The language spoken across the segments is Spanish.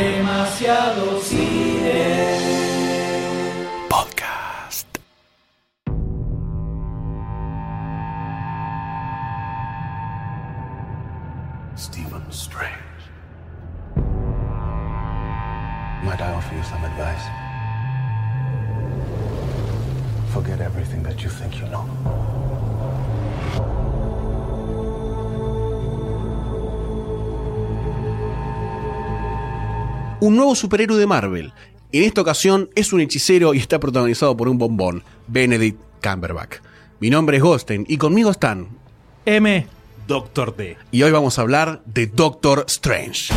Demasiado cine. Un nuevo superhéroe de Marvel. En esta ocasión es un hechicero y está protagonizado por un bombón, Benedict Cumberbatch. Mi nombre es Gosten y conmigo están M. Doctor D. y hoy vamos a hablar de Doctor Strange.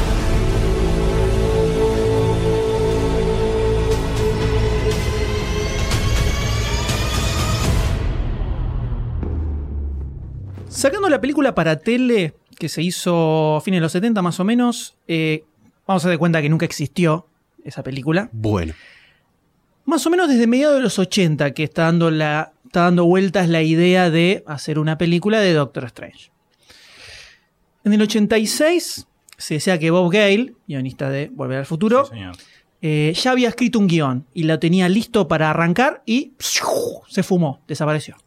Sacando la película para tele que se hizo a fines de los 70 más o menos, eh, vamos a dar cuenta que nunca existió esa película. Bueno, Más o menos desde mediados de los 80 que está dando, la, está dando vueltas la idea de hacer una película de Doctor Strange. En el 86 se decía que Bob Gale, guionista de Volver al Futuro, Sí, eh, ya había escrito un guion y lo tenía listo para arrancar y se fumó, desapareció.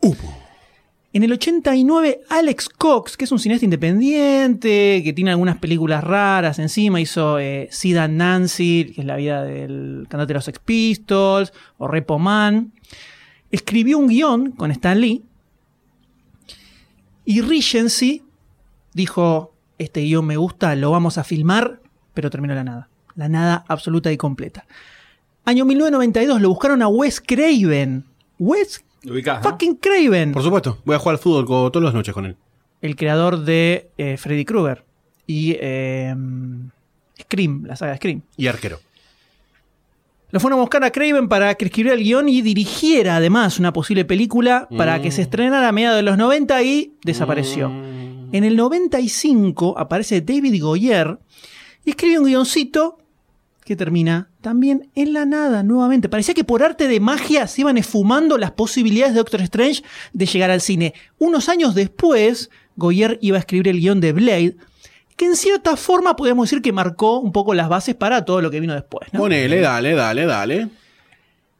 En el 89, Alex Cox, que es un cineasta independiente, que tiene algunas películas raras encima, hizo eh, Sid Nancy, que es la vida del cantante de los Sex Pistols, o Repo Man, escribió un guion con Stan Lee y Regency dijo, este guion me gusta, lo vamos a filmar, pero terminó la nada. La nada absoluta y completa. Año 1992 lo buscaron a Wes Craven. Wes Lo ubicás, ¿no? fucking Craven. por supuesto, voy a jugar al fútbol co- todas las noches con él. el creador de eh, Freddy Krueger y eh, Scream, la saga Scream. Y arquero. Lo fueron a buscar a Craven para que escribiera el guion y dirigiera además una posible película para que se estrenara a mediados de los 90 y desapareció. En el 95 aparece David Goyer y escribe un guioncito que termina también en la nada nuevamente. Parecía que por arte de magia se iban esfumando las posibilidades de Doctor Strange de llegar al cine. Unos años después, Goyer iba a escribir el guion de Blade, que en cierta forma podríamos decir que marcó un poco las bases para todo lo que vino después. ¿no? Ponele, dale, dale, dale.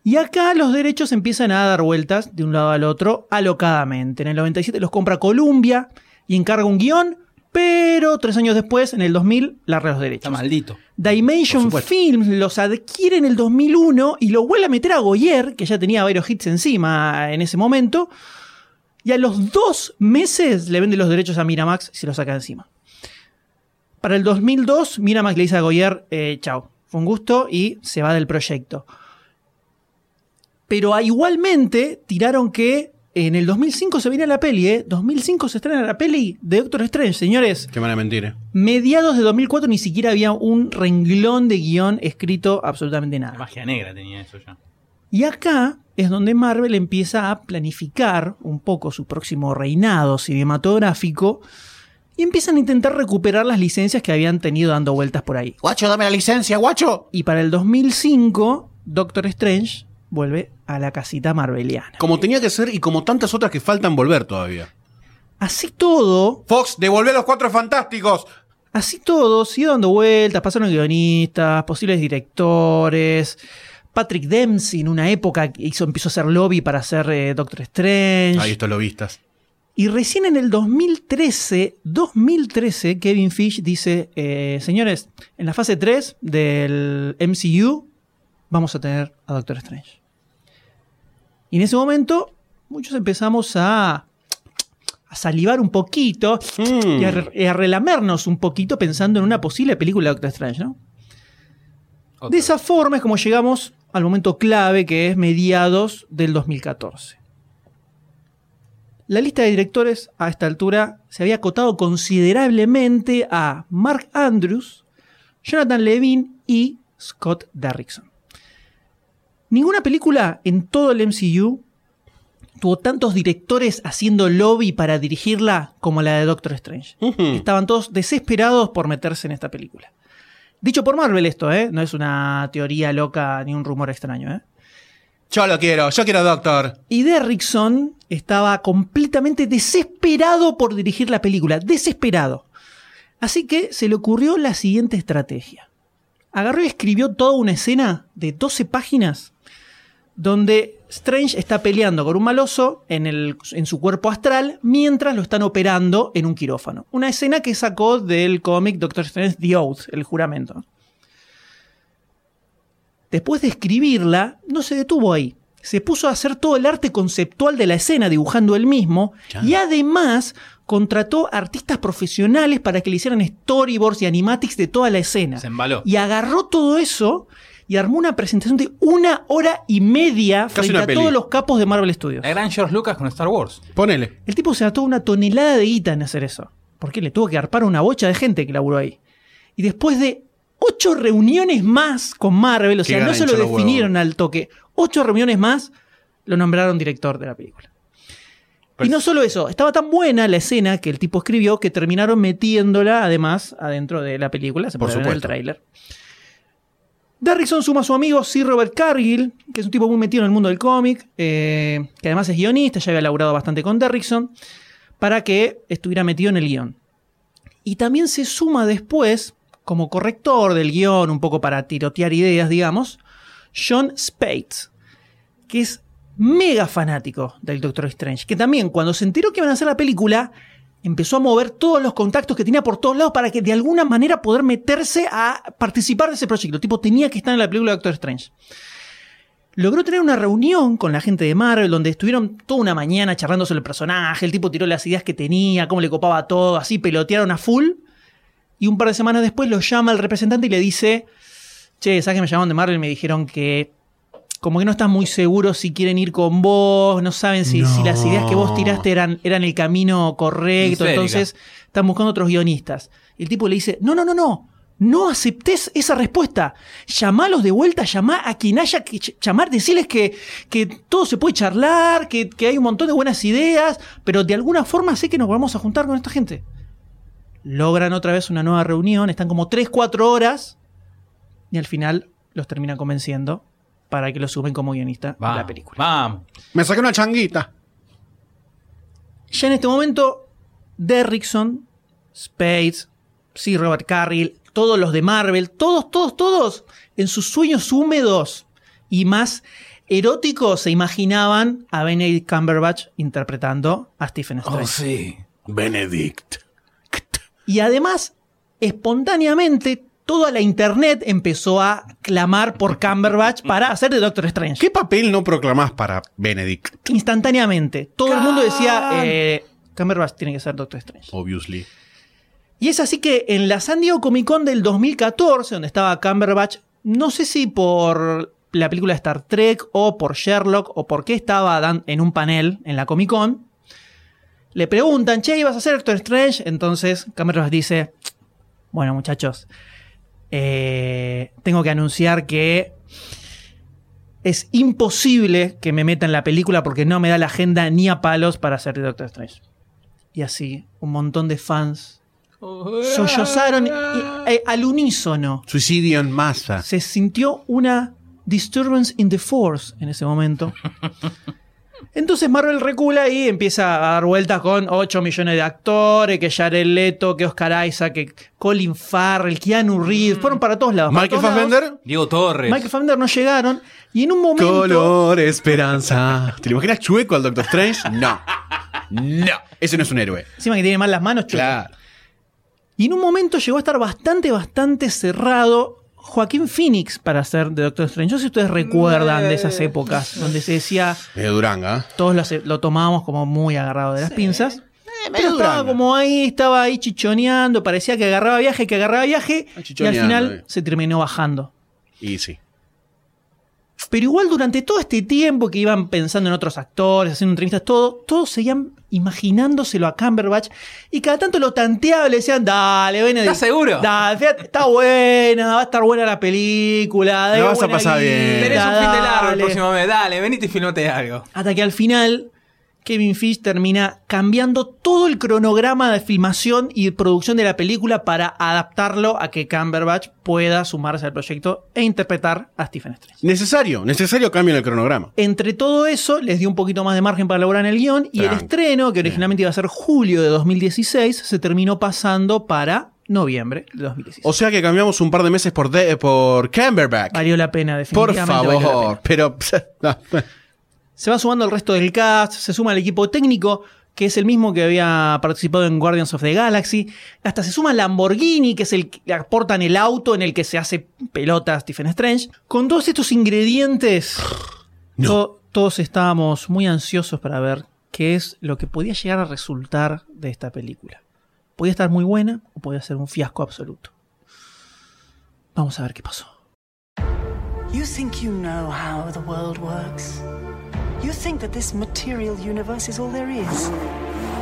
Y acá los derechos empiezan a dar vueltas de un lado al otro alocadamente. En el 97 los compra Columbia y encarga un guion, pero tres años después, en el 2000, larga los derechos. Está maldito. Dimension. Films los adquiere en el 2001 y lo vuelve a meter a Goyer, que ya tenía varios hits encima en ese momento. Y a los dos meses le vende los derechos a Miramax y se los saca encima. Para el 2002, Miramax le dice a Goyer, eh, chao, fue un gusto y se va del proyecto. Pero igualmente tiraron que en el 2005 se viene la peli, ¿eh? 2005 se estrena la peli de Doctor Strange, señores. Qué mala mentira. Mediados de 2004 ni siquiera había un renglón de guion escrito absolutamente La nada. magia negra tenía eso ya. Y acá es donde Marvel empieza a planificar un poco su próximo reinado cinematográfico y empiezan a intentar recuperar las licencias que habían tenido dando vueltas por ahí. Guacho, dame la licencia, guacho. Y para el 2005, Doctor Strange vuelve a la casita marveliana. Como tenía que ser y como tantas otras que faltan volver todavía. Así todo, Fox, devolvé a los cuatro fantásticos. Así todo, siguió dando vueltas, pasaron guionistas, posibles directores. Patrick Dempsey en una época hizo, empezó a hacer lobby para hacer eh, Doctor Strange. Ahí estos lo vistas. Y recién en el 2013, 2013, Kevin Fish dice, eh, señores, en la fase 3 del MCU vamos a tener a Doctor Strange. Y en ese momento muchos empezamos a, a salivar un poquito Mm. y, a, re- y a relamernos un poquito pensando en una posible película de Doctor Strange, ¿no? Otra. De esa forma es como llegamos al momento clave que es mediados del 2014. La lista de directores a esta altura se había acotado considerablemente a Mark Andrews, Jonathan Levine y Scott Derrickson. Ninguna película en todo el MCU tuvo tantos directores haciendo lobby para dirigirla como la de Doctor Strange. Estaban todos desesperados por meterse en esta película. Dicho por Marvel esto, ¿eh? No es una teoría loca ni un rumor extraño, ¿eh? Yo lo quiero, yo quiero Doctor. Y Derrickson estaba completamente desesperado por dirigir la película, desesperado. Así que se le ocurrió la siguiente estrategia. agarró y escribió toda una escena de 12 páginas donde Strange está peleando con un maloso en, el- en su cuerpo astral mientras lo están operando en un quirófano. Una escena que sacó del cómic Doctor Strange The Oath, el juramento. Después de escribirla, no se detuvo ahí. Se puso a hacer todo el arte conceptual de la escena, dibujando él mismo, Ya. y además contrató artistas profesionales para que le hicieran storyboards y animatics de toda la escena. Se embaló. Y agarró todo eso y armó una presentación de una hora y media Casi frente una a peli. todos los capos de Marvel Studios. El gran George Lucas con Star Wars. Ponele. El tipo se gastó una tonelada de guita en hacer eso. Porque le tuvo que arpar una bocha de gente que laburó ahí. Y después de ocho reuniones más con Marvel, o Qué sea, no se lo los definieron al toque, ocho reuniones más, lo nombraron director de la película. Pues- y no solo eso, estaba tan buena la escena que el tipo escribió que terminaron metiéndola además adentro de la película, se Por puede ver en el supuesto. tráiler. Derrickson suma a su amigo Sir Robert Cargill, que es un tipo muy metido en el mundo del cómic, eh, que además es guionista, ya había laburado bastante con Derrickson, para que estuviera metido en el guion. Y también se suma después, como corrector del guion, un poco para tirotear ideas, digamos, John Spates, que es mega fanático del Doctor Strange, que también cuando se enteró que iban a hacer la película, empezó a mover todos los contactos que tenía por todos lados para que de alguna manera poder meterse a participar de ese proyecto. Tipo, tenía que estar en la película de Doctor Strange. Logró tener una reunión con la gente de Marvel donde estuvieron toda una mañana charlando sobre el personaje, el tipo tiró las ideas que tenía, cómo le copaba todo, así pelotearon a full. Y un par de semanas después lo llama el representante y le dice, che, ¿sabes que me llamaron de Marvel y me dijeron que como que no están muy seguros si quieren ir con vos, no saben si, si las ideas que vos tiraste eran, eran el camino correcto, entonces están buscando otros guionistas. Y el tipo le dice, no, no, no, no, no aceptes esa respuesta. Llamalos de vuelta, llamá a quien haya que llamar, decirles que, que todo se puede charlar, que, que hay un montón de buenas ideas, pero de alguna forma sé que nos vamos a juntar con esta gente. Logran otra vez una nueva reunión, están como 3, 4 horas y al final los terminan convenciendo para que lo suben como guionista de la película. Vamos. Me saqué una changuita. Ya en este momento, Derrickson, Spades, sí, Robert Carrill, todos los de Marvel, todos, todos, todos, en sus sueños húmedos y más eróticos se imaginaban a Benedict Cumberbatch interpretando a Stephen Strange. Oh, sí. Benedict. Y además, espontáneamente, toda la internet empezó a clamar por Cumberbatch para hacer de Doctor Strange. ¿Qué papel no proclamás para Benedict? Instantáneamente. Todo el mundo decía, eh, Cumberbatch tiene que ser Doctor Strange. Obviously. Y es así que en la San Diego Comic Con del 2014, donde estaba Cumberbatch, no sé si por la película de Star Trek o por Sherlock o por qué estaba en un panel en la Comic Con, le preguntan, che, ¿ibas a ser Doctor Strange? Entonces Cumberbatch dice, bueno muchachos, eh, tengo que anunciar que es imposible que me meta en la película porque no me da la agenda ni a palos para ser Doctor Strange. Y así, un montón de fans sollozaron y- eh, al unísono. Suicidio en masa. Se sintió una disturbance in the force en ese momento. Entonces Marvel recula y empieza a dar vueltas con 8 millones de actores, que Jared Leto, que Oscar Isaac, que Colin Farrell, Keanu Reeves, fueron para todos lados. Michael. Fassbender. Diego Torres. Michael Fassbender no llegaron y en un momento... Color esperanza. ¿Te lo imaginas chueco al Doctor Strange? No. No. Ese no es un héroe. Encima que tiene mal las manos, chueco. Claro. Y en un momento llegó a estar bastante, bastante cerrado Joaquín Phoenix para hacer de Doctor Strange. No sé si ustedes recuerdan de esas épocas donde se decía, Medio Duranga. todos lo, hace- lo tomábamos como muy agarrado de las pinzas. Pero medio estaba Duranga. como ahí, estaba ahí chichoneando, parecía que agarraba viaje, que agarraba viaje, Ah, y al final eh. se terminó bajando. Y sí. Pero igual durante todo este tiempo que iban pensando en otros actores, haciendo entrevistas, todo, todos seguían imaginándoselo a Cumberbatch y cada tanto lo tanteaban, le decían, dale, ven ¿Estás seguro? Dale, fíjate, está buena, va a estar buena la película. de La vas a pasar bien. Tenés un fin de largo el dale". próximo mes. Dale, venite y filmate algo. Hasta que al final Kevin Fish termina cambiando todo el cronograma de filmación y producción de la película para adaptarlo a que Cumberbatch pueda sumarse al proyecto e interpretar a Stephen Strange. Necesario. Necesario cambio en el cronograma. Entre todo eso, les dio un poquito más de margen para elaborar en el guion y el estreno, que originalmente iba a ser julio de 2016, se terminó pasando para noviembre de 2016. O sea que cambiamos un par de meses por, de- por Camberback. Valió la pena, Por definitivamente. la favor, pero... Se va sumando el resto del cast, se suma el equipo técnico, que es el mismo que había participado en Guardians of the Galaxy. Hasta se suma Lamborghini, que es el que aportan el auto en el que se hace pelota Stephen Strange. Con todos estos ingredientes, No. to- todos estábamos muy ansiosos para ver qué es lo que podía llegar a resultar de esta película. Podía estar muy buena o podía ser un fiasco absoluto. Vamos a ver qué pasó. You think you know how the world works? You think that this material universe is all there is?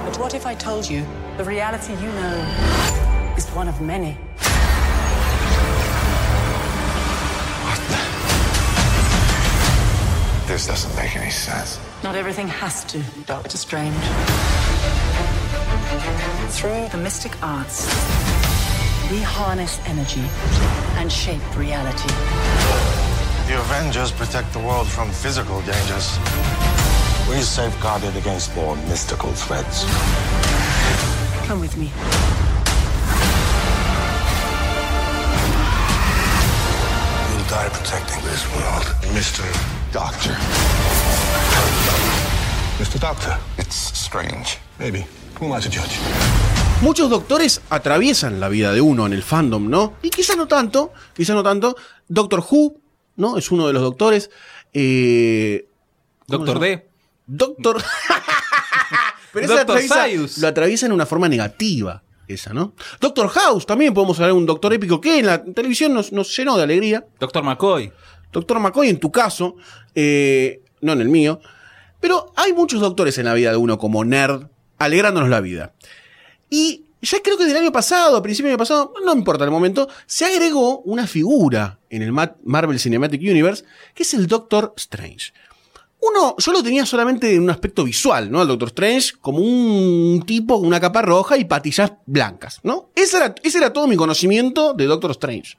But what if I told you the reality you know is one of many? What? This doesn't make any sense. Not everything has to, Doctor Strange. Through the mystic arts, we harness energy and shape reality. The Avengers protect the world from physical dangers. We safeguard it against more mystical threats. Come with me. You'll die protecting this world, Mr. Doctor. Mr. Doctor. It's strange. Maybe. Who am I to judge? Muchos doctores atraviesan la vida de uno en el fandom, ¿no? Y quizá no tanto, quizá no tanto. Doctor Who, ¿no? Es uno de los doctores. Eh, ¿cómo Doctor? D. Doctor. Pero esa Doctor atraviesa- Sayus. lo atraviesa en una forma negativa, esa, ¿no? Doctor House, también podemos hablar de un doctor épico que en la televisión nos, nos llenó de alegría. Doctor McCoy. Doctor McCoy, en tu caso, eh, no en el mío. Pero hay muchos doctores en la vida de uno como nerd, alegrándonos la vida. Y ya creo que del año pasado, a principio del año pasado, no importa el momento, se agregó una figura en el Ma- Marvel Cinematic Universe, que es el Doctor Strange. Uno, yo lo tenía solamente en un aspecto visual, ¿no? Al Doctor Strange como un tipo con una capa roja y patillas blancas, ¿no? Ese era, ese era todo mi conocimiento de Doctor Strange.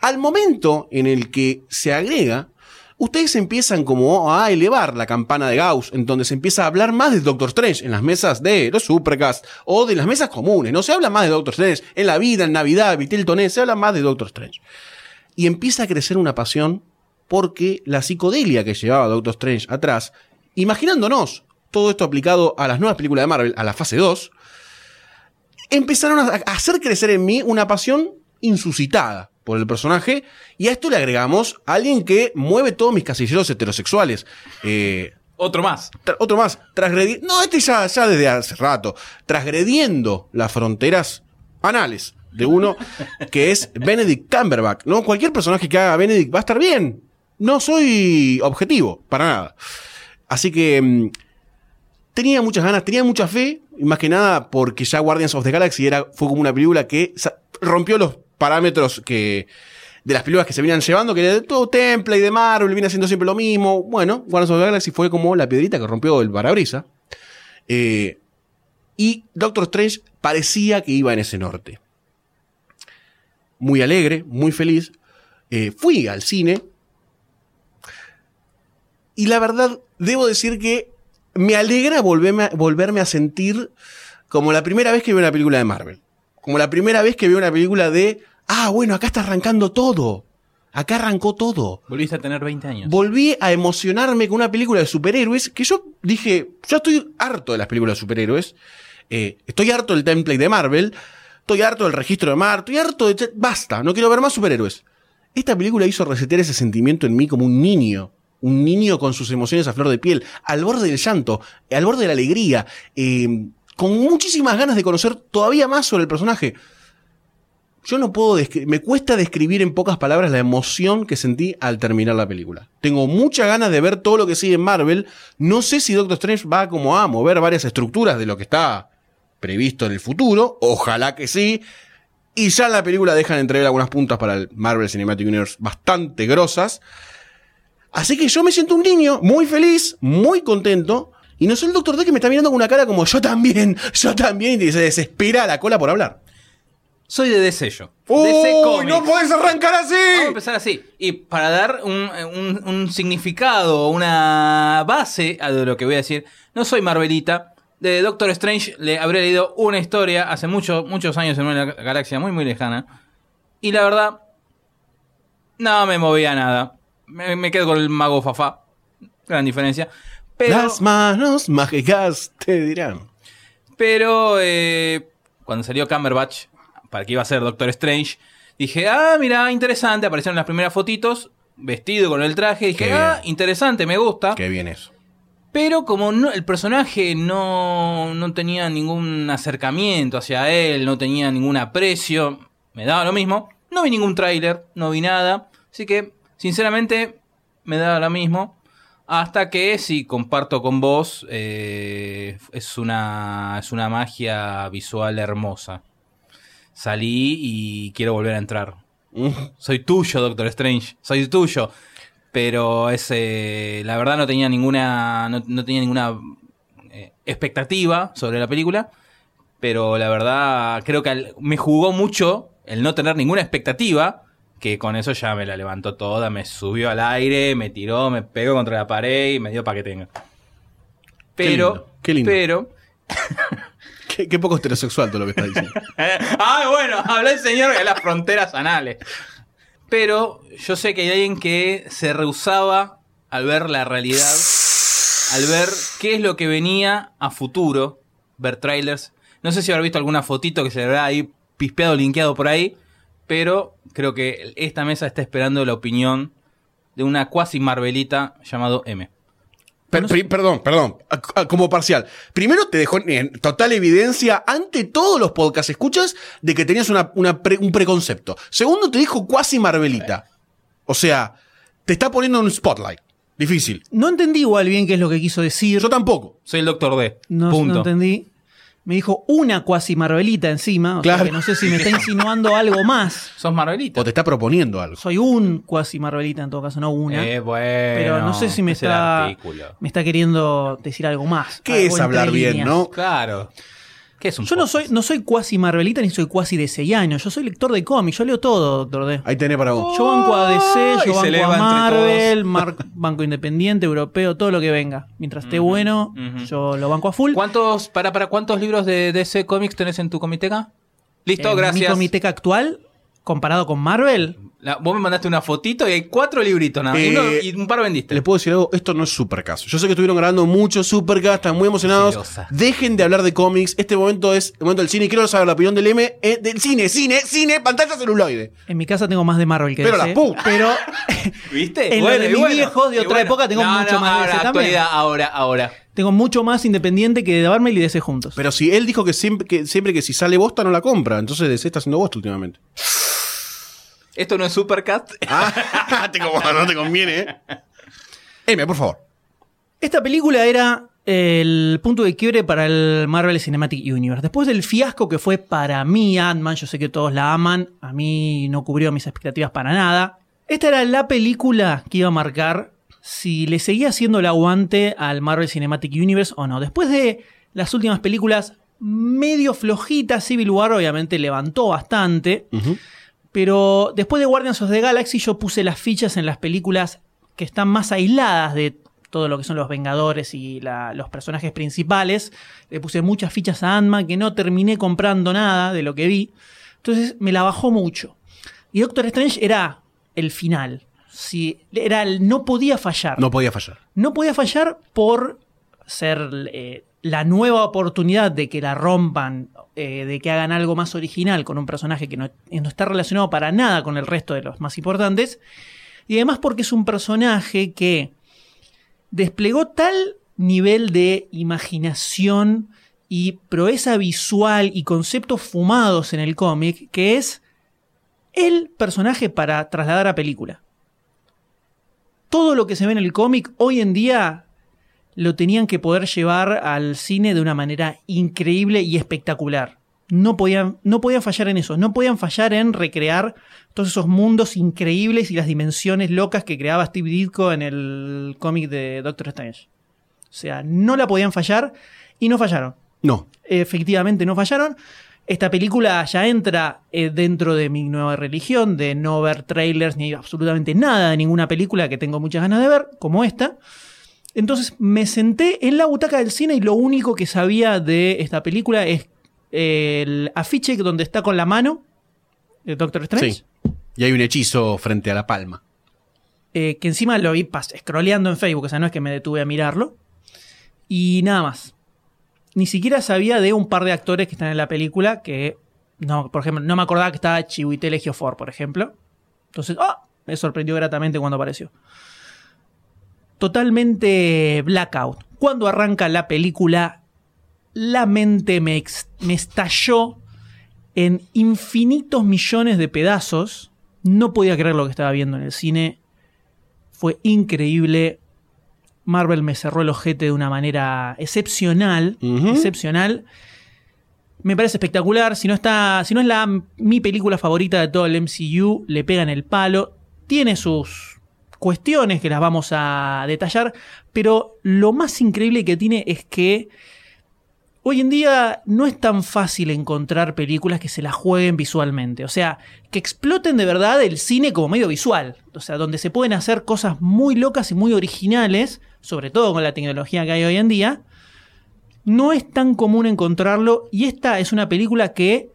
Al momento en el que se agrega, ustedes empiezan como a elevar la campana de Gauss, en donde se empieza a hablar más de Doctor Strange en las mesas de los Supercast o de las mesas comunes. No se habla más de Doctor Strange en la vida, en Navidad, Vitel Toné, se habla más de Doctor Strange. Y empieza a crecer una pasión porque la psicodelia que llevaba Doctor Strange atrás, imaginándonos todo esto aplicado a las nuevas películas de Marvel, a la fase 2, empezaron a hacer crecer en mí una pasión insuscitada por el personaje. Y a esto le agregamos a alguien que mueve todos mis casilleros heterosexuales. Eh, Otro más. otro más, transgrediendo. No, este ya, ya desde hace rato. Transgrediendo las fronteras anales de uno que es Benedict Cumberbatch. ¿no? Cualquier personaje que haga Benedict va a estar bien. No soy objetivo, para nada. Así que mm, tenía muchas ganas, tenía mucha fe, más que nada porque ya Guardians of the Galaxy era, fue como una película que rompió los parámetros que de las películas que se venían llevando, que era todo template de Marvel, viene haciendo siempre lo mismo. Bueno, Guardians of the Galaxy fue como la piedrita que rompió el parabrisa. Eh, y Doctor Strange parecía que iba en ese norte. Muy alegre, muy feliz. Eh, fui al cine. Y la verdad, debo decir que me alegra volverme a, volverme a sentir como la primera vez que veo una película de Marvel. Como la primera vez que veo una película de, ah, bueno, acá está arrancando todo. Acá arrancó todo. Volviste a tener 20 años. Volví a emocionarme con una película de superhéroes que yo dije, yo estoy harto de las películas de superhéroes. Eh, estoy harto del template de Marvel. Estoy harto del registro de Mar. Estoy harto de... Basta, no quiero ver más superhéroes. Esta película hizo resetear ese sentimiento en mí como un niño. Un niño con sus emociones a flor de piel, al borde del llanto, al borde de la alegría, eh, con muchísimas ganas de conocer todavía más sobre el personaje. Yo no puedo me cuesta describir en pocas palabras la emoción que sentí al terminar la película. Tengo muchas ganas de ver todo lo que sigue en Marvel. No sé si Doctor Strange va como a mover varias estructuras de lo que está previsto en el futuro. Ojalá que sí. Y ya en la película dejan entrever algunas puntas para el Marvel Cinematic Universe bastante grosas. Así que yo me siento un niño muy feliz, muy contento. Y no soy el Doctor D que me está mirando con una cara como yo también, yo también, y se desespera la cola por hablar. Soy de DC yo. ¡Uy, DC Comics. no podés arrancar así! Vamos a empezar así. Y para dar un, un- un significado, una base a lo que voy a decir, no soy Marvelita. de Doctor Strange le habré leído una historia hace muchos muchos años en una galaxia muy, muy lejana. Y la verdad, no me movía nada. Me, me quedo con el mago Fafá. Gran diferencia. Pero, Las manos mágicas te dirán. pero eh, cuando salió Cumberbatch, para que iba a ser Doctor Strange, dije, ah, mira, interesante. Aparecieron las primeras fotitos, vestido con el traje. Dije, ah, interesante, me gusta. Qué bien eso. Pero como no, el personaje no, no tenía ningún acercamiento hacia él, no tenía ningún aprecio, me daba lo mismo. No vi ningún tráiler, no vi nada. Así que, sinceramente, me daba lo mismo. Hasta que, sí, comparto con vos, eh, es, una, es una magia visual hermosa. Salí y quiero volver a entrar. Soy tuyo, Doctor Strange. Soy tuyo. Pero ese, la verdad no tenía ninguna, no, no tenía ninguna eh, expectativa sobre la película. Pero la verdad creo que al- me jugó mucho el no tener ninguna expectativa. Que con eso ya me la levantó toda, me subió al aire, me tiró, me pegó contra la pared y me dio para que tenga. Pero, lindo, qué lindo. pero, Qué, qué poco heterosexual todo lo que estás diciendo. ah, bueno, habla el señor de las fronteras anales. Pero yo sé que hay alguien que se rehusaba al ver la realidad, al ver qué es lo que venía a futuro, ver trailers. No sé si habrá visto alguna fotito que se le habrá ahí pispeado, linkeado por ahí, pero creo que esta mesa está esperando la opinión de una cuasi Marvelita llamado M. Per- perdón, perdón, a- a- como parcial. Primero te dejó en total evidencia ante todos los podcasts escuchas de que tenías una- una pre- un preconcepto. Segundo, te dijo cuasi Marvelita. O sea, te está poniendo en un spotlight. Difícil. No entendí igual bien qué es lo que quiso decir. Yo tampoco. Soy el Doctor D. No, Punto. no entendí. Me dijo una cuasi Marvelita encima. O sea Claro. que no sé si me está insinuando algo más. Sos Marvelita. O te está proponiendo algo. Soy un cuasi Marvelita en todo caso, no una. Eh, bueno, pero no sé si me está, artículo. me está queriendo decir algo más. ¿Qué algo es hablar bien, no? Claro. ¿Qué es un Yo no soy, no soy cuasi Marvelita ni soy cuasi DCiano. Yo soy lector de cómics. Yo leo todo, Doctor D. Ahí tenés para vos. Yo banco a DC, y yo se banco a entre Marvel, mar- banco independiente, europeo, todo lo que venga. Mientras esté bueno, ujú. yo lo banco a full. ¿Cuántos, para, para cuántos libros de DC Comics tenés en tu comiteca? Listo, En gracias. Mi comiteca actual, comparado con Marvel, La- vos me mandaste una fotito y hay cuatro libritos nada más. Eh, y, uno- y un par vendiste. Les puedo decir algo, esto no es Supercast. Yo sé que estuvieron grabando mucho Supercast, están muy emocionados. Celosa. Dejen de hablar de cómics. Este momento es el momento del cine. Y quiero saber la opinión del M eh, del cine, cine, cine, pantalla celuloide. en mi casa tengo más de Marvel que Pero DC. la puta. Pero ¿Viste? En lo de viejos de otra época tengo No, mucho no, más de ahora, también. actualidad, ahora, ahora. tengo mucho más independiente que de Marvel y DC juntos. Pero si él dijo que siempre que, siempre que si sale bosta no la compra. Entonces DC está haciendo bosta últimamente. Esto no es Supercast. Ah, te como- no te conviene, ¿eh? M, por favor. Esta película era el punto de quiebre para el Marvel Cinematic Universe. Después del fiasco que fue para mí Ant-Man, yo sé que todos la aman, a mí no cubrió mis expectativas para nada. Esta era la película que iba a marcar si le seguía haciendo el aguante al Marvel Cinematic Universe o no. Después de las últimas películas medio flojitas, Civil War obviamente levantó bastante. Pero después de Guardians of the Galaxy yo puse las fichas en las películas que están más aisladas de todo lo que son los Vengadores y la- los personajes principales. Le puse muchas fichas a Ant-Man que no terminé comprando nada de lo que vi. Entonces me la bajó mucho. Y Doctor Strange era el final. Sí, era el- no podía fallar. No podía fallar. No podía fallar por ser eh, la nueva oportunidad de que la rompan, eh, de que hagan algo más original con un personaje que no, eh, no está relacionado para nada con el resto de los más importantes. Y además porque es un personaje que desplegó tal nivel de imaginación y proeza visual y conceptos fumados en el cómic que es el personaje para trasladar a película todo lo que se ve en el cómic hoy en día lo tenían que poder llevar al cine de una manera increíble y espectacular. No podían, no podían fallar en eso, no podían fallar en recrear todos esos mundos increíbles y las dimensiones locas que creaba Steve Ditko en el cómic de Doctor Strange. O sea, no la podían fallar y no fallaron No. efectivamente no fallaron. Esta película ya entra eh, dentro de mi nueva religión, de no ver trailers ni absolutamente nada de ninguna película que tengo muchas ganas de ver, como esta. Entonces me senté en la butaca del cine y lo único que sabía de esta película es el afiche donde está con la mano de Doctor Strange. Sí. Y hay un hechizo frente a la palma. eh, que encima lo vi scrolleando en Facebook, o sea, no es que me detuve a mirarlo. Y nada más. Ni siquiera sabía de un par de actores que están en la película que, no, por ejemplo, no me acordaba que estaba Chiwetel Ejiofor, por ejemplo. Entonces, ¡ah! me sorprendió gratamente cuando apareció. Totalmente blackout. Cuando arranca la película, la mente me, me estalló en infinitos millones de pedazos. No podía creer lo que estaba viendo en el cine. Fue increíble. Marvel me cerró el ojete de una manera excepcional. Excepcional. Me parece espectacular. Si no está. Si no es la, mi película favorita de todo el MCU, le pegan el palo. Tiene sus cuestiones que las vamos a detallar. Pero lo más increíble que tiene es que Hoy en día no es tan fácil encontrar películas que se las jueguen visualmente. O sea, que exploten de verdad el cine como medio visual. O sea, donde se pueden hacer cosas muy locas y muy originales, sobre todo con la tecnología que hay hoy en día. No es tan común encontrarlo y esta es una película que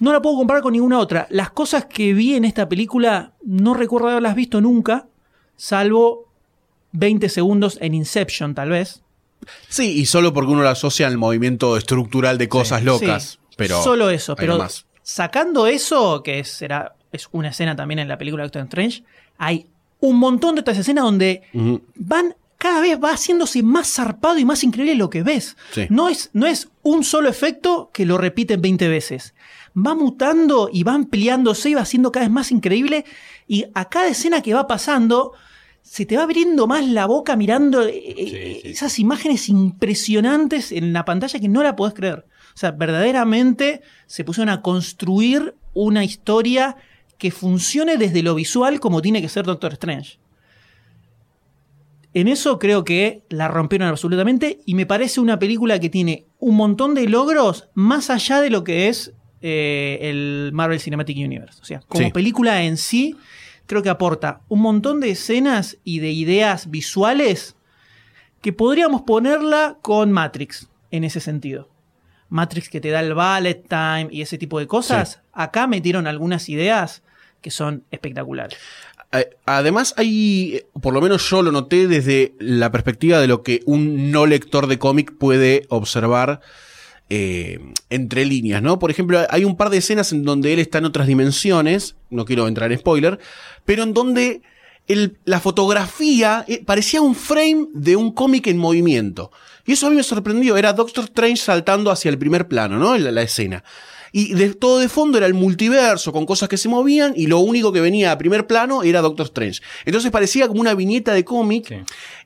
no la puedo comparar con ninguna otra. Las cosas que vi en esta película no recuerdo haberlas visto nunca, salvo 20 segundos en Inception tal vez. Sí, y solo porque uno lo asocia al movimiento estructural de cosas locas. Sí, pero solo eso, pero sacando eso, que es, será, es una escena también en la película Doctor Strange, hay un montón de otras escenas donde van, cada vez va haciéndose más zarpado y más increíble lo que ves. Sí. No, es, no es un solo efecto que lo repiten 20 veces. Va mutando y va ampliándose y va siendo cada vez más increíble. Y a cada escena que va pasando, se te va abriendo más la boca mirando eh, eh, sí. esas imágenes impresionantes en la pantalla que no la podés creer. O sea, verdaderamente se pusieron a construir una historia que funcione desde lo visual como tiene que ser Doctor Strange. En eso creo que la rompieron absolutamente y me parece una película que tiene un montón de logros más allá de lo que es eh, el Marvel Cinematic Universe. O sea, como Sí. película en sí, creo que aporta un montón de escenas y de ideas visuales que podríamos ponerla con Matrix en ese sentido. Matrix que te da el ballet time y ese tipo de cosas. Acá metieron algunas ideas que son espectaculares. Eh, Además, hay, por lo menos yo lo noté desde la perspectiva de lo que un no lector de cómic puede observar eh, entre líneas, ¿no? Por ejemplo, hay un par de escenas en donde él está en otras dimensiones, no quiero entrar en spoiler, pero en donde la fotografía eh, parecía un frame de un cómic en movimiento. Y eso a mí me sorprendió, era Doctor Strange saltando hacia el primer plano, ¿no? La, la escena. Y de, todo de fondo era el multiverso con cosas que se movían y lo único que venía a primer plano era Doctor Strange. Entonces parecía como una viñeta de cómic, Sí.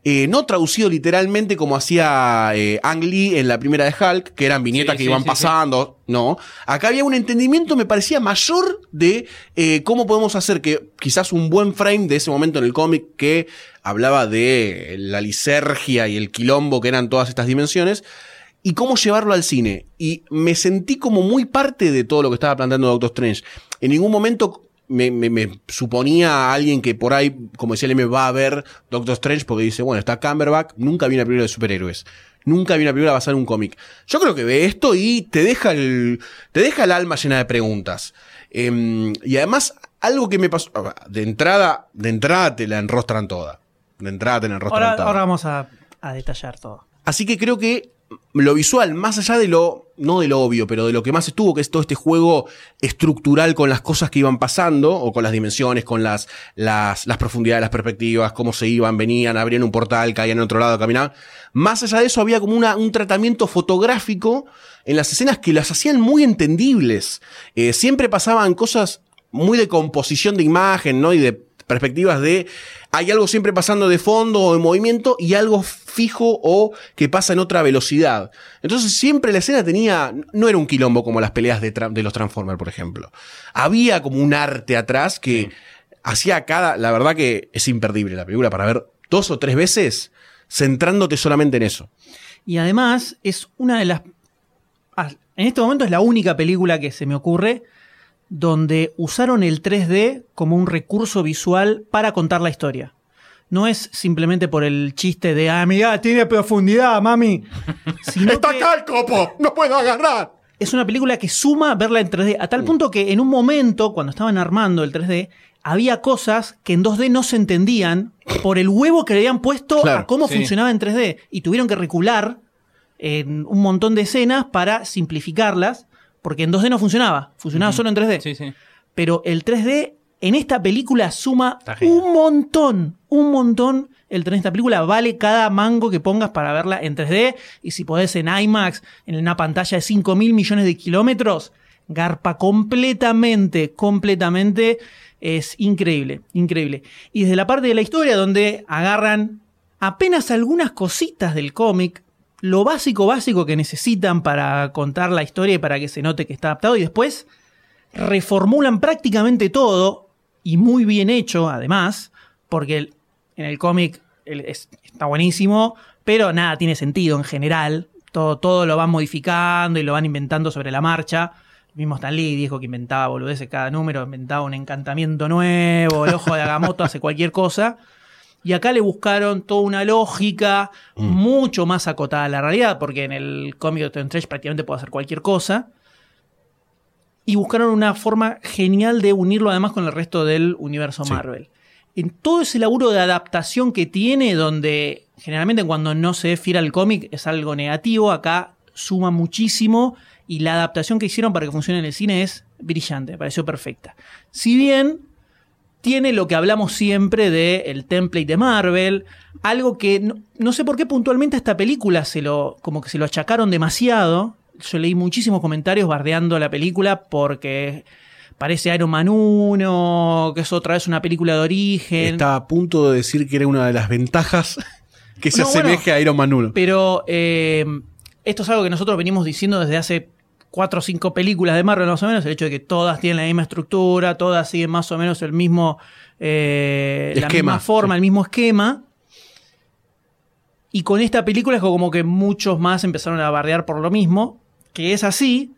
eh, no traducido literalmente como hacía eh, Ang Lee en la primera de Hulk, que eran viñetas Sí, que sí, iban pasando. No, acá había un entendimiento, me parecía mayor de eh, cómo podemos hacer que quizás un buen frame de ese momento en el cómic que hablaba de la lisergia y el quilombo que eran todas estas dimensiones y cómo llevarlo al cine. Y me sentí como muy parte de todo lo que estaba planteando Doctor Strange. En ningún momento me, me- me suponía a alguien que por ahí, como decía el M, va a ver Doctor Strange porque dice, bueno, está Cumberbatch, nunca vi una película de superhéroes. Nunca vi una película basada en un cómic. Yo creo que ve esto y te deja el, te deja el alma llena de preguntas. Em, y además, algo que me pasó, de entrada, de entrada te la enrostran toda. De entrada te la enrostran Ahora, toda. ahora vamos a, a detallar todo. Así que creo que lo visual, más allá de lo, no de lo obvio, pero de lo que más estuvo, que es todo este juego estructural con las cosas que iban pasando, o con las dimensiones, con las, las, las profundidades, las perspectivas, cómo se iban, venían, abrían un portal, caían en otro lado, caminaban. Más allá de eso había como una, un tratamiento fotográfico en las escenas que las hacían muy entendibles. Eh, siempre pasaban cosas muy de composición de imagen, ¿no? Y de perspectivas de hay algo siempre pasando de fondo o en movimiento y algo fijo o que pasa en otra velocidad. Entonces siempre la escena tenía, no era un quilombo como las peleas de, de los Transformers, por ejemplo. Había como un arte atrás que hacía cada, la verdad que es imperdible la película para ver dos o tres veces centrándote solamente en eso. Y además es una de las... ah, En este momento es la única película que se me ocurre donde usaron el 3D como un recurso visual para contar la historia. no es simplemente por el chiste de, ah, mira, tiene profundidad, mami. Sino ¡Está que acá el copo! ¡No puedo agarrar! es una película que suma verla en 3D, a tal punto que en un momento, cuando estaban armando el 3D, había cosas que en 2D no se entendían por el huevo que le habían puesto Claro, a cómo sí. funcionaba en 3D. Y tuvieron que recular en un montón de escenas para simplificarlas, porque en 2D no funcionaba, funcionaba solo en 3D. Sí, sí. Pero el 3D en esta película suma un montón, un montón. El 3D en esta película vale cada mango que pongas para verla en 3D. Y si podés en IMAX, en una pantalla de 5 mil millones de kilómetros, garpa completamente, completamente. Es increíble, increíble. Y desde la parte de la historia donde agarran apenas algunas cositas del cómic, lo básico, básico que necesitan para contar la historia y para que se note que está adaptado, y después reformulan prácticamente todo, y muy bien hecho además, porque en el cómic está buenísimo, pero nada tiene sentido en general, todo, todo lo van modificando y lo van inventando sobre la marcha. El mismo Stan Lee dijo que inventaba boludeces cada número, inventaba un encantamiento nuevo, el ojo de Agamotto hace cualquier cosa. Y acá le buscaron toda una lógica mucho más acotada a la realidad, porque en el cómic de Doctor Strange prácticamente puede hacer cualquier cosa. Y buscaron una forma genial de unirlo además con el resto del universo Sí. Marvel. En todo ese laburo de adaptación que tiene, donde generalmente cuando no se fiera al cómic es algo negativo, acá suma muchísimo y la adaptación que hicieron para que funcione en el cine es brillante, me pareció perfecta. Si bien tiene lo que hablamos siempre del el template de Marvel, algo que no, no sé por qué puntualmente a esta película se lo, como que se lo achacaron demasiado. Yo leí muchísimos comentarios bardeando la película porque parece Iron Man 1, que es otra vez una película de origen. Estaba a punto de decir que era una de las ventajas que se No, bueno, asemeje a Iron Man 1. Pero eh, esto es algo que nosotros venimos diciendo desde hace cuatro o cinco películas de Marvel más o menos, el hecho de que todas tienen la misma estructura, todas siguen más o menos el mismo eh, la Esquema, misma forma, sí. el mismo esquema. Y con esta película es como que muchos más empezaron a bardear por lo mismo, que es así,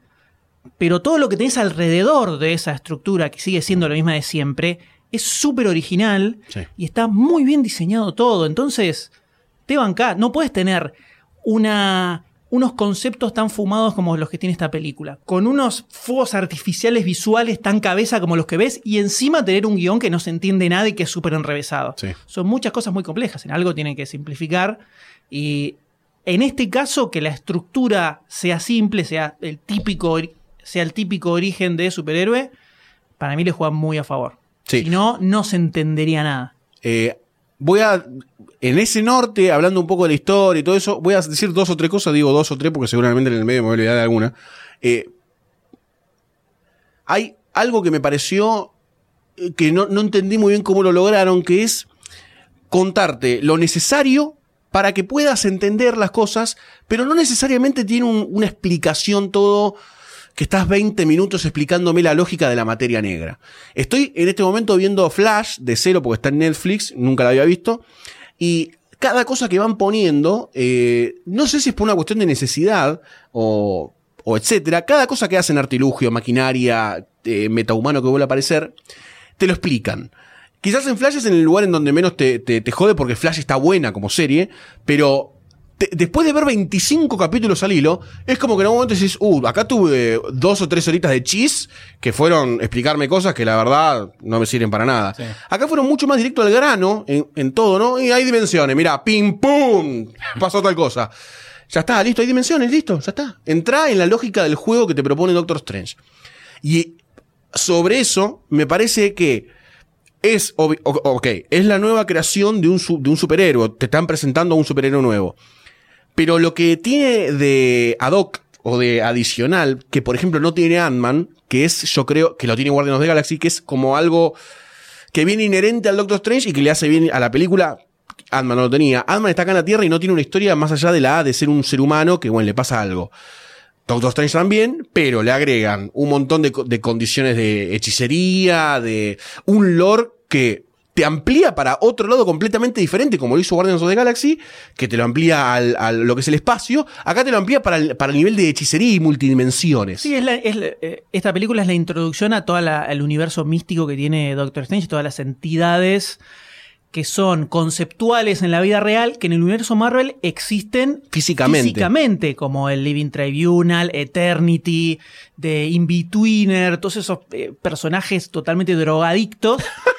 pero todo lo que tenés alrededor de esa estructura, que sigue siendo la misma de siempre, es súper original Sí. y está muy bien diseñado todo. Entonces, te banca, no puedes tener una, unos conceptos tan fumados como los que tiene esta película, con unos fuegos artificiales visuales tan cabeza como los que ves y encima tener un guion que no se entiende nada y que es súper enrevesado. Sí. Son muchas cosas muy complejas, en algo tienen que simplificar y en este caso que la estructura sea simple, sea el típico, sea el típico origen de superhéroe, para mí le juega muy a favor. Sí. Si no, no se entendería nada. Eh, voy a. En ese norte, hablando un poco de la historia y todo eso, voy a decir dos o tres cosas. Digo dos o tres porque seguramente en el medio me voy a olvidar de alguna. Eh, hay algo que me pareció eh, que no, entendí muy bien cómo lo lograron, que es contarte lo necesario para que puedas entender las cosas, pero no necesariamente tiene un- una explicación todo que estás 20 minutos explicándome la lógica de la materia negra. Estoy en este momento viendo Flash de cero porque está en Netflix, nunca la había visto, y cada cosa que van poniendo, eh, no sé si es por una cuestión de necesidad o, o etcétera, cada cosa que hacen artilugio, maquinaria, eh, metahumano que vuelve a aparecer, te lo explican. Quizás en Flash es en el lugar en donde menos te, te- te jode porque Flash está buena como serie, pero te- después de ver 25 capítulos al hilo, es como que en algún momento decís, uh, acá tuve dos o tres horitas de chis que fueron explicarme cosas que la verdad no me sirven para nada. Sí. Acá fueron mucho más directo al grano en, en todo, ¿no? Y hay dimensiones, mira, pim pum, pasó tal cosa. Ya está, listo, hay dimensiones, listo, ya está. Entra en la lógica del juego que te propone Doctor Strange. Y sobre eso, me parece que es, ok, es la nueva creación de un, de un superhéroe. Te están presentando a un superhéroe nuevo. Pero lo que tiene de ad hoc o de adicional, que por ejemplo no tiene Ant-Man, que es, yo creo, que lo tiene Guardians of the Galaxy, que es como algo que viene inherente al Doctor Strange y que le hace bien a la película. Ant-Man no lo tenía. Ant-Man está acá en la Tierra y no tiene una historia más allá de la de ser un ser humano que, bueno, le pasa algo. Doctor Strange también, pero le agregan un montón de, de condiciones de hechicería, de un lore que te amplía para otro lado completamente diferente, como lo hizo Guardians of the Galaxy, que te lo amplía al, a lo que es el espacio, acá te lo amplía para el, para el nivel de hechicería y multidimensiones. Sí, es la- es la- eh, esta película es la introducción a todo el universo místico que tiene Doctor Strange, todas las entidades que son conceptuales en la vida real que en el universo Marvel existen Físicamente. físicamente, como el Living Tribunal, Eternity, The In-Betweener, todos esos eh, personajes totalmente drogadictos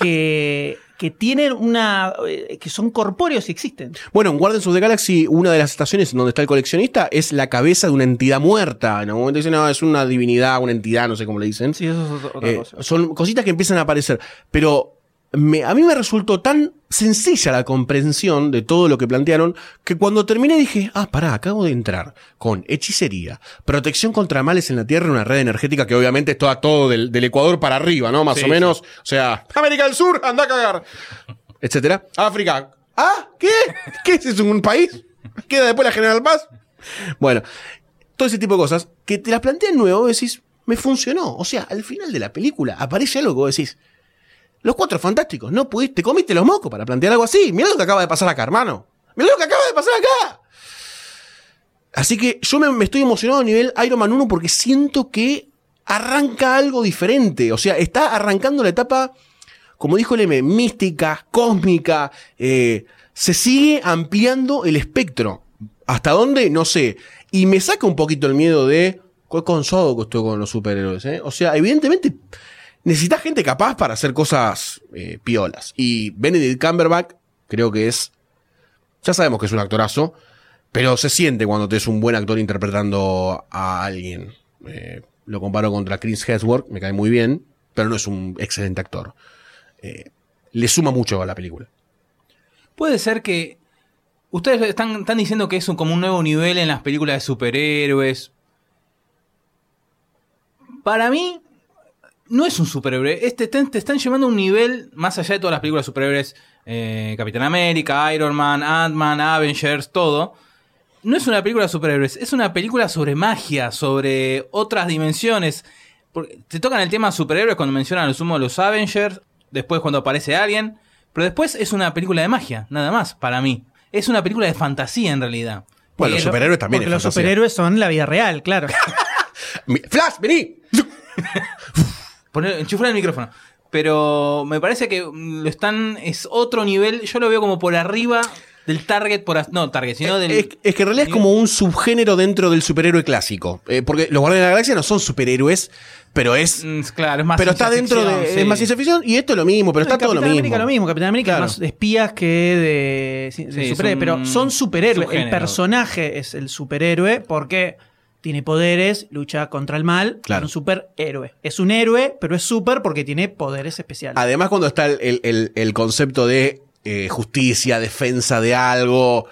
que, que tienen una. eh, que son corpóreos y existen. Bueno, en Guardians of the Galaxy, una de las estaciones en donde está el coleccionista es la cabeza de una entidad muerta. En algún momento dicen, no, es una divinidad, una entidad, no sé cómo le dicen. Sí, eso es otra Eh, cosa. son cositas que empiezan a aparecer. Pero me- a mí me resultó tan sencilla la comprensión de todo lo que plantearon que cuando terminé dije, ah, pará, acabo de entrar con hechicería, protección contra males en la Tierra, una red energética que obviamente es toda todo del, del Ecuador para arriba, ¿no? Más Sí, o menos. O sea, América del Sur, anda a cagar. Etcétera. África. ¿Ah? ¿Qué? ¿Qué es? ¿Un país? ¿Queda después la General Paz? Bueno, todo ese tipo de cosas que te las plantean nuevo, decís, me funcionó. O sea, al final de la película aparece algo que vos decís, los cuatro fantásticos, no pudiste, te comiste los mocos para plantear algo así. Mirá lo que acaba de pasar acá, hermano. Mirá lo que acaba de pasar acá. Así que yo me, estoy emocionado a nivel Iron Man 1 porque siento que arranca algo diferente. O sea, está arrancando la etapa, como dijo el M, mística, cósmica. eh, se sigue ampliando el espectro. ¿Hasta dónde? No sé. Y me saca un poquito el miedo de. ¿Cuál consado que con los superhéroes? eh? O sea, evidentemente necesitas gente capaz para hacer cosas eh, piolas. Y Benedict Cumberbatch creo que es. Ya sabemos que es un actorazo, pero se siente cuando te es un buen actor interpretando a alguien. Eh, lo comparo contra Chris Hemsworth, me cae muy bien, pero no es un excelente actor. Eh, le suma mucho a la película. Puede ser que. Ustedes están, están diciendo que es un- como un nuevo nivel en las películas de superhéroes. Para mí, no es un superhéroe. Este, te, te están llevando a un nivel más allá de todas las películas de superhéroes. eh, Capitán América, Iron Man, Ant-Man, Avengers, todo. No es una película de superhéroes, es una película sobre magia, sobre otras dimensiones. Porque te tocan el tema superhéroes cuando mencionan a lo sumo los Avengers, después cuando aparece alguien, pero después es una película de magia, nada más, para mí. Es una película de fantasía en realidad. Bueno, los Eh, lo- superhéroes también Porque es los fantasía. superhéroes son la vida real, claro. Flash, vení. Poner, enchufar el micrófono. Pero me parece que lo están. Es otro nivel. Yo lo veo como por arriba del target. Por, no, target, sino del. Es, es que en realidad es como un subgénero dentro del superhéroe clásico. Eh, porque los Guardianes de la Galaxia no son superhéroes, pero es. Mm, claro, es más. pero está dentro de. es más ciencia ficción y esto es lo mismo, pero está todo lo América mismo. lo mismo. Capitán América Claro. es más de espías que de, de Sí, es superhéroes. un Pero son superhéroes. El personaje es el superhéroe porque tiene poderes, lucha contra el mal. Claro. Es un superhéroe. Es un héroe, pero es super porque tiene poderes especiales. Además, cuando está el, el- el- el concepto de eh, justicia, defensa de algo.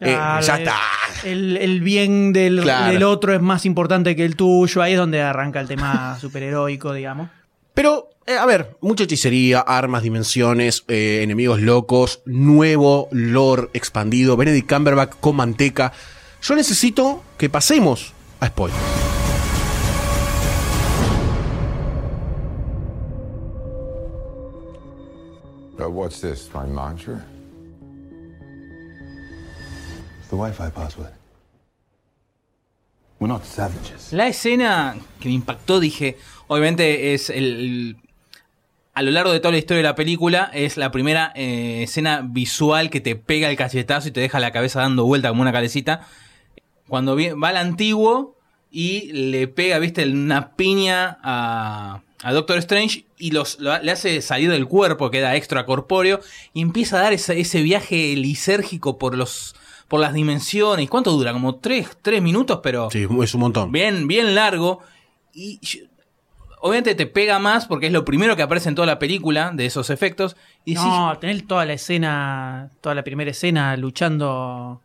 eh, Ah, ya está. El, el bien del, Claro. del otro es más importante que el tuyo. Ahí es donde arranca el tema superheroico, digamos. Pero, eh, a ver, mucha hechicería, armas, dimensiones, eh, enemigos locos, nuevo lore expandido, Benedict Cumberbatch con manteca. Yo necesito que pasemos a spoiler. Uh, what's this, my mantra? The Wi-Fi password. We're not savages. La escena que me impactó, dije. Obviamente es el. el- a lo largo de toda la historia de la película, es la primera eh, escena visual que te pega el cachetazo y te deja la cabeza dando vuelta como una calecita. Cuando va al antiguo y le pega, viste, una piña a, a Doctor Strange y los, lo- le hace salir del cuerpo, queda extracorpóreo y empieza a dar ese, ese viaje lisérgico por los por las dimensiones. ¿Cuánto dura? Como tres, tres minutos, pero Sí, es un montón. bien, bien largo. Y yo- obviamente te pega más porque es lo primero que aparece en toda la película de esos efectos. Y decís, No, tener toda la escena, toda la primera escena luchando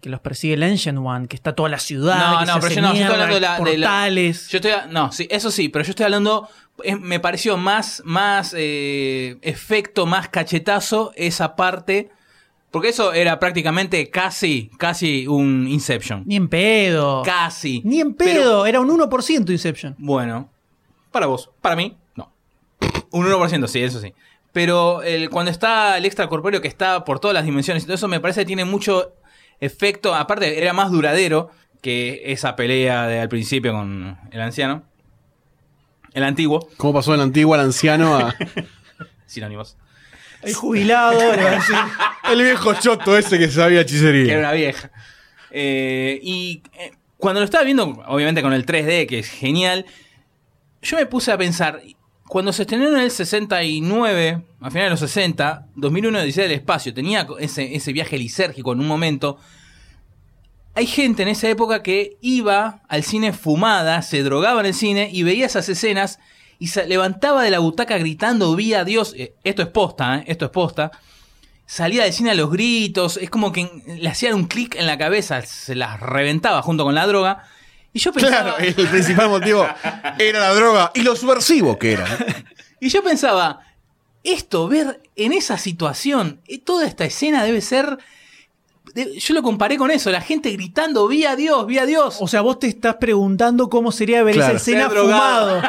que los persigue el Ancient One, que está toda la ciudad, no, no, pero yo no, yo estoy hablando de la. de la- portales. yo estoy, a- no, sí, eso sí, pero yo estoy hablando. eh, me pareció más, más eh, efecto, más cachetazo esa parte. Porque eso era prácticamente casi, casi un Inception. Ni en pedo. Casi. Ni en Pero- pedo, era un 1% Inception. Bueno, para vos, para mí, no. Un 1%, sí, eso sí. Pero el, cuando está el extracorpóreo que está por todas las dimensiones y todo eso, me parece que tiene mucho efecto. Aparte, era más duradero que esa pelea de al principio con el anciano. El antiguo, ¿Cómo pasó del antiguo al anciano a.? sinónimos. El jubilado. El viejo choto ese que sabía que era hechicería. una vieja. Eh, y eh, cuando lo estaba viendo, obviamente con el 3D, que es genial, yo me puse a pensar, cuando se estrenó en el 69, a finales de los 60, 2001 Odisea del Espacio, tenía ese, ese viaje lisérgico en un momento. Hay gente en esa época que iba al cine fumada, se drogaba en el cine y veía esas escenas y se levantaba de la butaca gritando, vi a Dios. Eh, Esto es posta, ¿eh? esto es posta salía del cine a los gritos, es como que le hacían un clic en la cabeza, se las reventaba junto con la droga. Y yo pensaba, Claro, el principal motivo era la droga y lo subversivo que era. y yo pensaba, esto, ver en esa situación, eh, toda esta escena debe ser. yo lo comparé con eso, la gente gritando, vi a Dios, vi a Dios. O sea, vos te estás preguntando cómo sería ver Claro. esa escena fumado.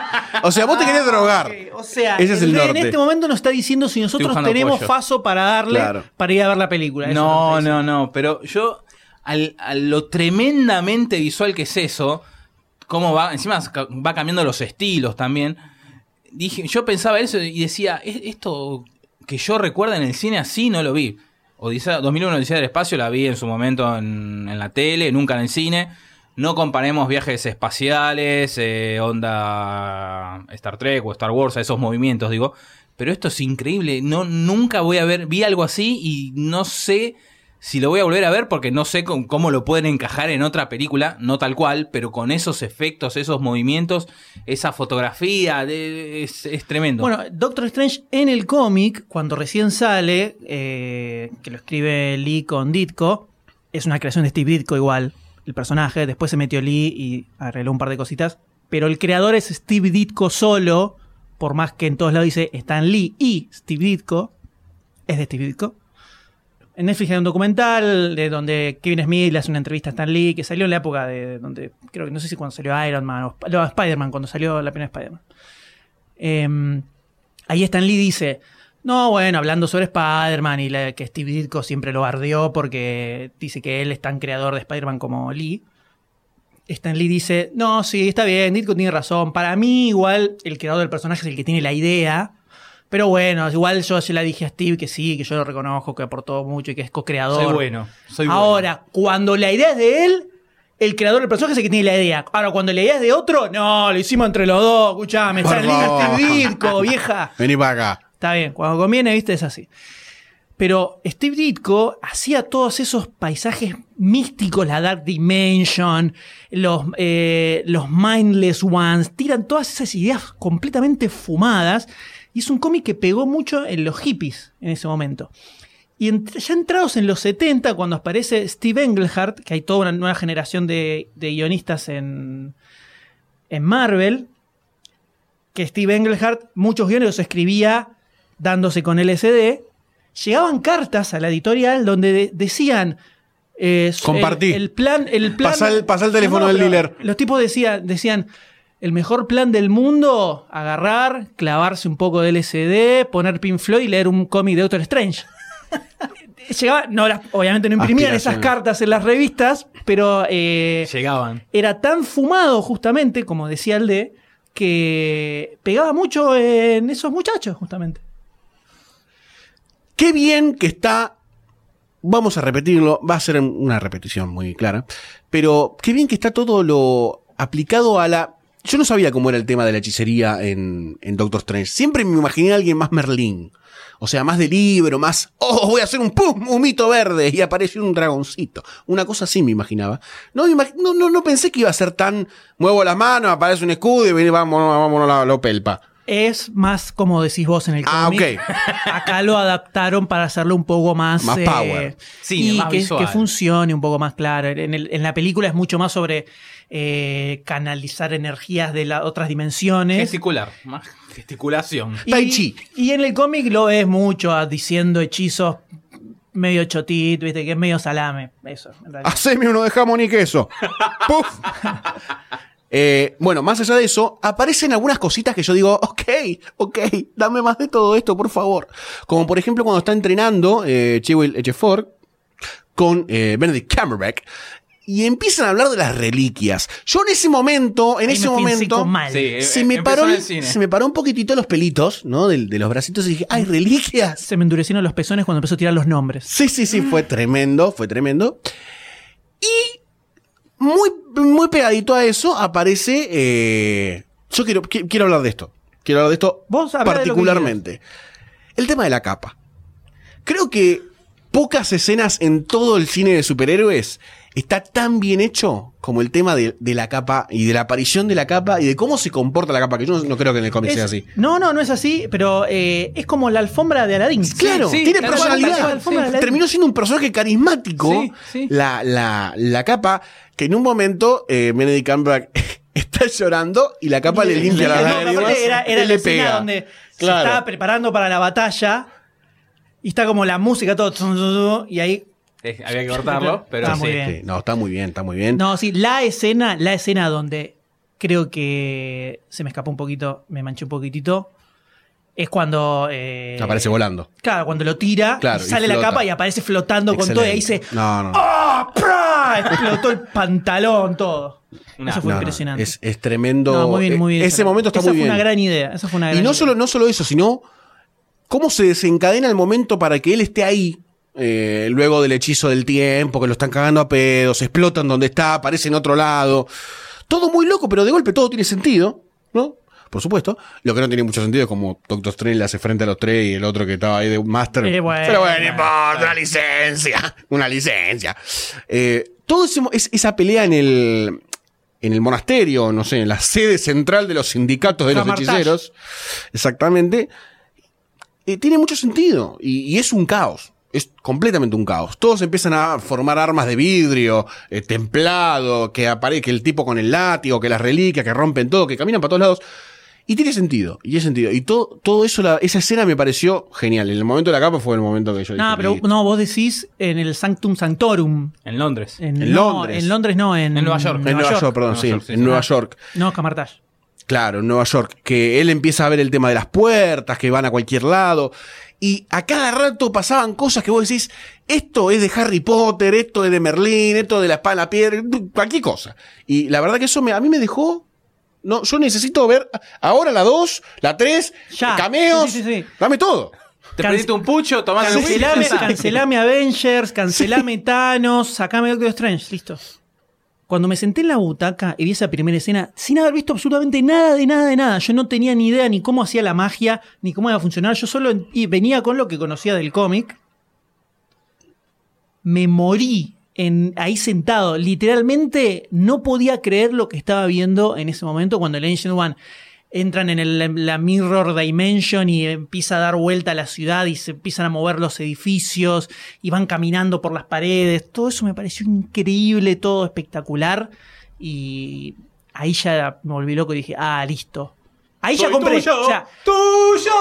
O sea, vos te querés drogar. Ok, O sea, Ese es el en- este momento nos está diciendo si nosotros tenemos apoyo. faso para darle Claro. para ir a ver la película. Eso No, no, no, pero yo, al, a lo tremendamente visual que es eso, cómo va, encima va cambiando los estilos también, dije, yo pensaba eso y decía, "Es- esto que yo recuerdo en el cine así no lo vi. Odisea, 2001 Odisea del Espacio la vi en su momento en, en la tele, nunca en el cine. No comparemos viajes espaciales, eh, onda Star Trek o Star Wars, a esos movimientos, digo. Pero esto es increíble. No, nunca voy a ver. Vi algo así y no sé si lo voy a volver a ver porque no sé con- cómo lo pueden encajar en otra película, no tal cual, pero con esos efectos, esos movimientos, esa fotografía, de- es, es tremendo. Bueno, Doctor Strange en el cómic, cuando recién sale, eh, que lo escribe Lee con Ditko, es una creación de Steve Ditko igual, el personaje. Después se metió Lee y arregló un par de cositas. Pero el creador es Steve Ditko solo, por más que en todos lados dice Stan Lee y Steve Ditko, es de Steve Ditko. En Netflix hay un documental de donde Kevin Smith le hace una entrevista a Stan Lee, que salió en la época de donde, creo que no sé si cuando salió Iron Man o no, Spider-Man, cuando salió la primera Spider-Man. Eh, ahí Stan Lee dice, no, bueno, hablando sobre Spider-Man y que Steve Ditko siempre lo bardeó porque dice que él es tan creador de Spider-Man como Lee. Stan Lee dice, no, sí, está bien, Ditko tiene razón. Para mí igual el creador del personaje es el que tiene la idea. Pero bueno, igual yo se la dije a Steve que sí, que yo lo reconozco, que aportó mucho y que es co-creador. soy bueno, soy bueno. Ahora, cuando la idea es de él, el creador del personaje es el que tiene la idea. Ahora, cuando la idea es de otro, no, lo hicimos entre los dos, escuchame, Lee, favor. Steve Ditko, vieja. Vení para acá. Está bien, cuando conviene, viste, es así. Pero Steve Ditko hacía todos esos paisajes místicos, la Dark Dimension, los, eh, los Mindless Ones, tiran todas esas ideas completamente fumadas. Y es un cómic que pegó mucho en los hippies en ese momento. Y ya entrados en los 70, cuando aparece Steve Englehart, que hay toda una nueva generación de, de guionistas en, en Marvel, que Steve Englehart, muchos guiones los escribía dándose con LSD, llegaban cartas a la editorial donde de- decían... eh, Compartí. El, el plan, el plan. Pasá el- pasá el teléfono del pero dealer. Los tipos decían, decían, el mejor plan del mundo, agarrar, clavarse un poco de LSD, poner Pink Floyd y leer un cómic de Doctor Strange. Llegaba, no, las- obviamente no imprimían esas cartas en las revistas, pero eh, Llegaban. era tan fumado justamente, como decía el de, que pegaba mucho en esos muchachos justamente. Qué bien que está. Vamos a repetirlo, va a ser una repetición muy clara. Pero qué bien que está todo lo aplicado a la. Yo no sabía cómo era el tema de la hechicería en, en Doctor Strange. Siempre me imaginé a alguien más Merlín. O sea, más de libro, más. ¡Oh, voy a hacer un pum! Un mito verde y apareció un dragoncito. Una cosa así me imaginaba. No, me no, no, no pensé que iba a ser tan. Muevo las manos, aparece un escudo y vení, vámonos, vámonos la, lo pelpa. Es más como decís vos en el Ah, cómic. Acá lo adaptaron para hacerlo un poco más. Más eh, power. Sí, y más que, visual. que funcione un poco más claro. En, el- en la película es mucho más sobre eh, canalizar energías de las otras dimensiones. Gesticular. Más gesticulación. Y- Tai Chi. Y en el cómic lo ves mucho ah, diciendo hechizos medio chotito, viste, que es medio salame. Eso, en realidad. Haceme uno de jamón y queso. ¡Puf! Eh, bueno, más allá de eso, aparecen algunas cositas que yo digo, ok, ok, dame más de todo esto, por favor. Como por ejemplo cuando está entrenando eh, Chiwetel Ejiofor con eh, Benedict Cumberbatch y empiezan a hablar de las reliquias. Yo en ese momento, en Ahí ese momento, mal. Sí, eh, se me, paró, el- cine. se me paró un poquitito los pelitos, ¿no? De, de los bracitos y dije, ¡ay, reliquias! Se me endurecieron los pezones cuando empezó a tirar los nombres. Sí, sí, sí, fue tremendo, fue tremendo. Y muy, muy pegadito a eso aparece. eh, yo quiero, qui- quiero hablar de esto. Quiero hablar de esto Vos de particularmente. El tema de la capa. Creo que pocas escenas en todo el cine de superhéroes está tan bien hecho como el tema de, de la capa y de la aparición de la capa y de cómo se comporta la capa, que yo no, no creo que en el cómic Es- sea así. No, no, no es así, pero eh, es como la alfombra de Aladín. Claro, sí, tiene personalidad. sí. Terminó siendo un personaje carismático. Sí. La, la, la capa, que en un momento eh, Benedict Cumberbatch está llorando y la capa le limpia No, las lágrimas Era, era y la le escena pega. donde se estaba preparando para la batalla y está como la música, todo. Y ahí. Eh, había que cortarlo, pero Está sí. muy bien. Sí, no, está muy bien, está muy bien. No, sí, la escena, la escena donde creo que se me escapó un poquito, me manché un poquitito. Es cuando. eh, Aparece volando. Claro, cuando lo tira, Claro, sale la capa y aparece flotando con todo y ahí se. Excelente. No, no. ¡Ah! ¡Pra! Explotó el pantalón, todo. No, Eso fue No, no, impresionante. Es, es tremendo. No, muy bien, muy bien. Ese esa- momento está esa muy fue bien. una gran idea. Esa fue una Y gran no idea. solo, no solo eso, sino cómo se desencadena el momento para que él esté ahí. eh, luego del hechizo del tiempo, que lo están cagando a pedos, explotan donde está, aparece en otro lado. Todo muy loco, pero de golpe todo tiene sentido. Por supuesto. Lo que no tiene mucho sentido es como Doctor Strange le hace frente a los tres y el otro que estaba ahí de Master. Eh, bueno. pero bueno, no importa, una licencia. Una licencia. Eh, todo ese es- esa pelea en el. En el monasterio, no sé, en la sede central de los sindicatos de los hechiceros. Exactamente. Eh, tiene mucho sentido. Y, y es un caos. Es completamente un caos. Todos empiezan a formar armas de vidrio, eh, templado, que aparece el tipo con el látigo, que las reliquias, que rompen todo, que caminan para todos lados. Y tiene sentido, y tiene sentido. Y todo, todo eso, la- esa escena me pareció genial. En el momento de la capa fue el momento que yo No, dije, pero "Listo". no, vos decís en el Sanctum Sanctorum. En Londres. En, En no, Londres. En Londres no, en, En Nueva York. En Nueva York, perdón, Nueva sí, York, sí, en sí. Nueva. York. No, Camartage. Claro, en Nueva York. Que él empieza a ver el tema de las puertas, que van a cualquier lado. Y a cada rato pasaban cosas que vos decís, esto es de Harry Potter, esto es de Merlín, esto de la espada en la piedra, cualquier cosa. Y la verdad que eso me, a mí me dejó... No, yo necesito ver ahora la 2, la 3, Ya. cameos, Sí, sí, sí. dame todo. Te Can- pediste un pucho, tomás el Cancelame, cancelame Avengers, cancelame Thanos, sacame Doctor Strange, listo. Cuando me senté en la butaca y vi esa primera escena, sin haber visto absolutamente nada de nada de nada, yo no tenía ni idea ni cómo hacía la magia, ni cómo iba a funcionar, yo solo venía con lo que conocía del cómic. Me morí en, ahí sentado, literalmente no podía creer lo que estaba viendo en ese momento cuando el Ancient One entran en el- la Mirror Dimension y empieza a dar vuelta a la ciudad y se empiezan a mover los edificios y van caminando por las paredes. Todo eso me pareció increíble, todo espectacular. Y ahí ya me volví loco y dije, ah, listo. Ahí ya compré. tuyo, ya. ¡Tuyo!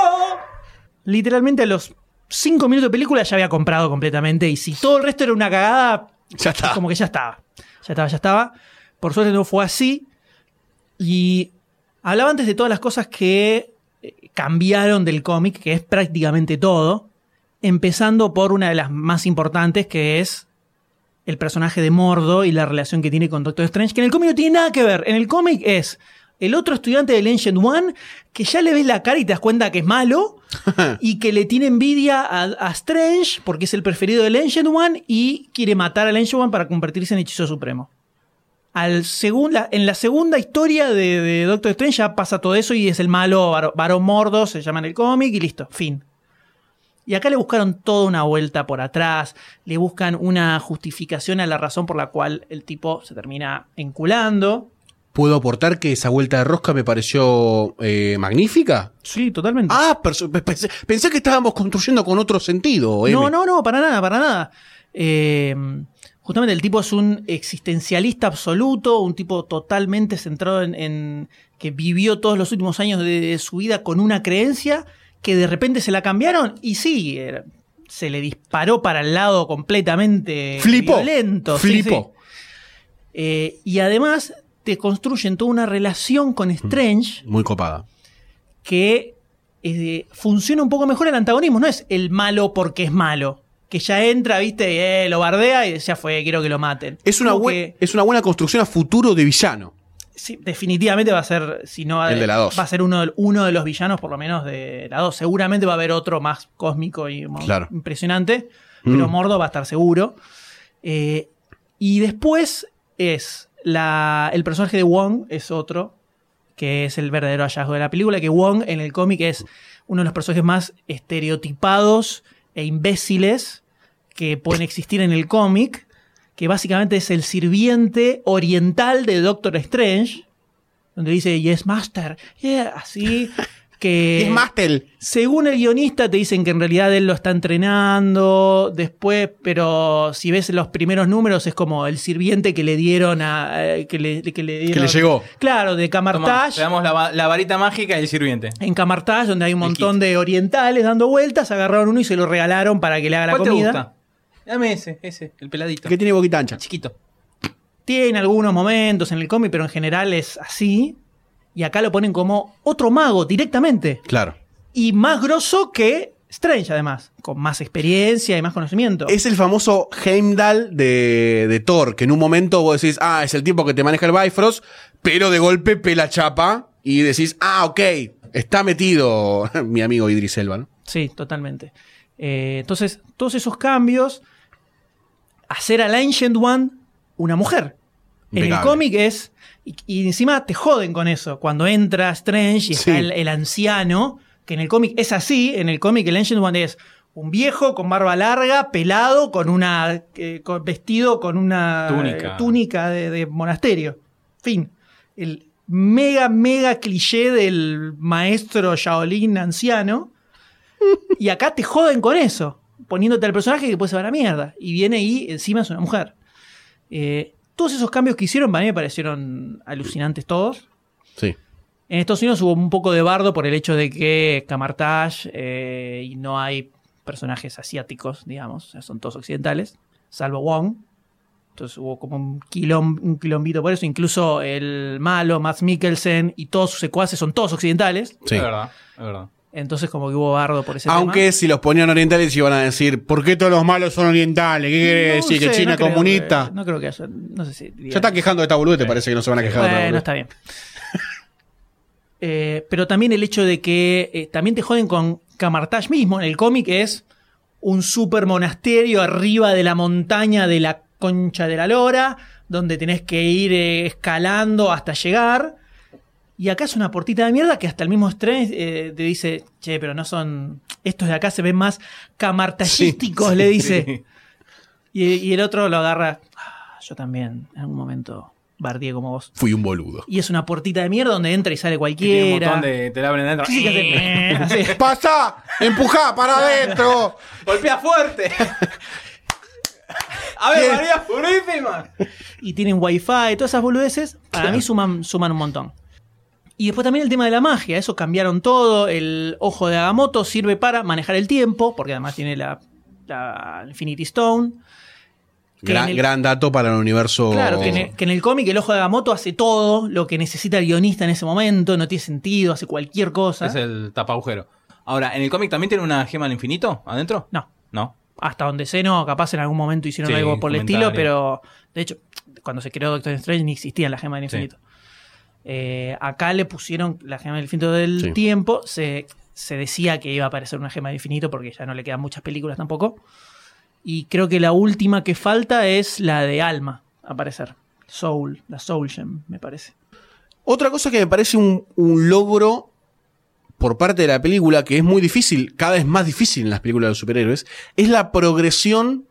Literalmente a los cinco minutos de película ya había comprado completamente. Y si todo el resto era una cagada, Ya está. como que ya estaba. Ya estaba, ya estaba. Por suerte no fue así. Y hablaba antes de todas las cosas que eh, cambiaron del cómic, que es prácticamente todo. Empezando por una de las más importantes, que es el personaje de Mordo y la relación que tiene con Doctor Strange, que en el cómic no tiene nada que ver. En el cómic es el otro estudiante del Ancient One, que ya le ves la cara y te das cuenta que es malo, y que le tiene envidia a, a Strange, porque es el preferido del Ancient One, y quiere matar al Ancient One para convertirse en hechizo supremo. Al segun- la- en la segunda historia de, de Doctor Strange ya pasa todo eso y es el malo Barón Mordo, se llama en el cómic, y listo, fin. Y acá le buscaron toda una vuelta por atrás, le buscan una justificación a la razón por la cual el tipo se termina enculando. ¿Puedo aportar que esa vuelta de rosca me pareció eh, magnífica? Sí, totalmente. Ah, pensé, pensé que estábamos construyendo con otro sentido. M. No, no, no, para nada, para nada. Eh, justamente el tipo es un existencialista absoluto, un tipo totalmente centrado en, en que vivió todos los últimos años de, de su vida con una creencia que de repente se la cambiaron y sí, era- se le disparó para el lado completamente violento. sí, Flipó. sí. Eh, y además te construyen toda una relación con Strange Muy copada. que eh, funciona un poco mejor el antagonismo. No es el malo porque es malo. que ya entra, viste, y, eh, lo bardea y ya fue, quiero que lo maten. Es una, que- es una buena construcción a futuro de villano. Sí, definitivamente va a ser, si no El de la dos. va a ser uno, de- uno de los villanos, por lo menos de la 2. Seguramente va a haber otro más cósmico y Claro. impresionante, pero Mm. Mordo va a estar seguro. Eh, y después es el personaje de Wong, es otro, que es el verdadero hallazgo de la película, que Wong en el cómic es uno de los personajes más estereotipados e imbéciles que pueden existir en el cómic, que básicamente es el sirviente oriental de Doctor Strange, donde dice Yes Master, yeah", así que es Mastel. según el guionista te dicen que en realidad él lo está entrenando después, pero si ves los primeros números es como el sirviente que le dieron a eh, que le, que le dieron- le llegó. Claro, de Camartage. le damos la, va- la varita mágica y el sirviente. En Camartage, donde hay un montón de orientales dando vueltas, agarraron uno y se lo regalaron para que le haga la ¿Cuál te comida. gusta? Dame ese, ese, el peladito. Que tiene boquita ancha. Chiquito. Tiene algunos momentos en el cómic, pero en general es así. Y acá lo ponen como otro mago directamente. Claro. Y más grosso que Strange, además. Con más experiencia y más conocimiento. Es el famoso Heimdall de, de Thor, que en un momento vos decís, ah, es el tipo que te maneja el Bifrost, pero de golpe pela chapa y decís, ah, ok, está metido mi amigo Idris Elba, ¿no? Sí, totalmente. Eh, entonces, todos esos cambios, hacer al Ancient One una mujer. En el cómic es. Y, y encima te joden con eso. Cuando entra Strange y está Sí. el, el anciano, que en el cómic es así. En el cómic el Ancient One es un viejo con barba larga, pelado, con una. eh, con- vestido con una Túnica. eh, túnica de, de monasterio. Fin. El mega, mega cliché del maestro Shaolin anciano. Y acá te joden con eso, poniéndote al personaje que puede se va a la mierda. Y viene y encima es una mujer. Eh, todos esos cambios que hicieron para mí me parecieron alucinantes todos. Sí. En Estados Unidos hubo un poco de bardo por el hecho de que Camartage eh, y no hay personajes asiáticos, digamos, o sea, son todos occidentales, salvo Wong. Entonces hubo como un, quilom, un quilombito por eso. Incluso el malo, Matt Mikkelsen y todos sus secuaces son todos occidentales. Sí. Es verdad, es verdad. Entonces como que hubo bardo por ese Aunque tema. si los ponían orientales iban a decir, ¿por qué todos los malos son orientales? ¿Qué quiere No decir? sé, ¿Que China no es creo comunista? que- no creo que haya. No sé si. diría Ya está quejando de esta boludez, te parece que no se van a quejar de Bueno, boludez. está bien. Eh, pero también el hecho de que eh, también te joden con Camartage mismo. En el cómic es un super monasterio arriba de la montaña de la concha de la lora, donde tenés que ir eh, escalando hasta llegar. Y acá es una portita de mierda que hasta el mismo Strange eh, te dice, che, pero no son... Estos de acá se ven más camartallísticos, le dice. Sí. Y, y el otro lo agarra. "Ah, yo también, en algún momento, bardié como vos. Fui un boludo. Y es una puertita de mierda donde entra y sale cualquiera. tiene un montón de. Te la abren adentro. Sí, sí, que hace- así. ¡Pasa! ¡Empujá para adentro! ¡Golpea fuerte! A ver. María Purísima. y tienen wifi, todas esas boludeces, para mí suman, suman un montón. Y después también el tema de la magia, eso cambiaron todo. El ojo de Agamotto sirve para manejar el tiempo, porque además tiene la, la Infinity Stone. Gran, el- gran dato para el universo. Claro, que en el, que en el cómic el ojo de Agamotto hace todo lo que necesita el guionista en ese momento, no tiene sentido, hace cualquier cosa. Es el tapa agujero. Ahora, ¿en el cómic también tiene una gema al infinito adentro? No, No. hasta donde sé, no, capaz en algún momento hicieron Sí, algo por el estilo, pero de hecho, cuando se creó Doctor Strange ni existía la gema del Sí. Eh, acá le pusieron la gema del infinito del Sí. tiempo, se, se decía que iba a aparecer una gema del infinito porque ya no le quedan muchas películas tampoco. Y creo que la última que falta es la de Alma, aparecer. Soul, la Soul Gem, me parece. Otra cosa que me parece un, un logro por parte de la película, que es muy difícil, cada vez más difícil en las películas de superhéroes, es la progresión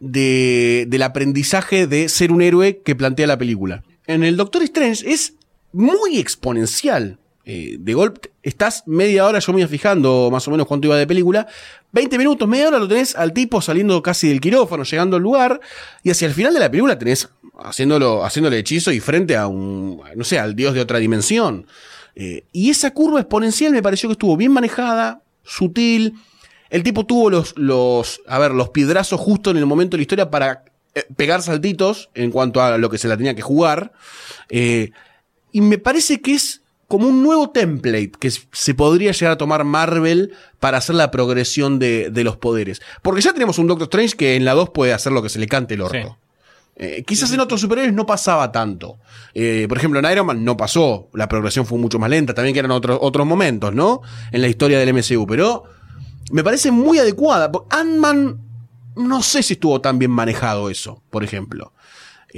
de, del aprendizaje de ser un héroe que plantea la película. En el Doctor Strange es muy exponencial. Eh, de golpe, estás media hora, yo me iba fijando más o menos cuánto iba de película, 20 minutos, media hora lo tenés al tipo saliendo casi del quirófano, llegando al lugar, y hacia el final de la película tenés haciéndolo, haciéndole hechizo y frente a un, no sé, al dios de otra dimensión. Eh, y esa curva exponencial me pareció que estuvo bien manejada, sutil. El tipo tuvo los, los, a ver, los piedrazos justo en el momento de la historia para eh, pegar saltitos en cuanto a lo que se la tenía que jugar. Eh, y me parece que es como un nuevo template que se podría llegar a tomar Marvel para hacer la progresión de, de los poderes. Porque ya tenemos un Doctor Strange que en la 2 puede hacer lo que se le cante el orto. Sí. Eh, quizás en otros superhéroes no pasaba tanto. Eh, por ejemplo, en Iron Man no pasó. La progresión fue mucho más lenta. También que eran otros, otros momentos, ¿no? En la historia del MCU. Pero me parece muy adecuada. Ant-Man, no sé si estuvo tan bien manejado eso, por ejemplo.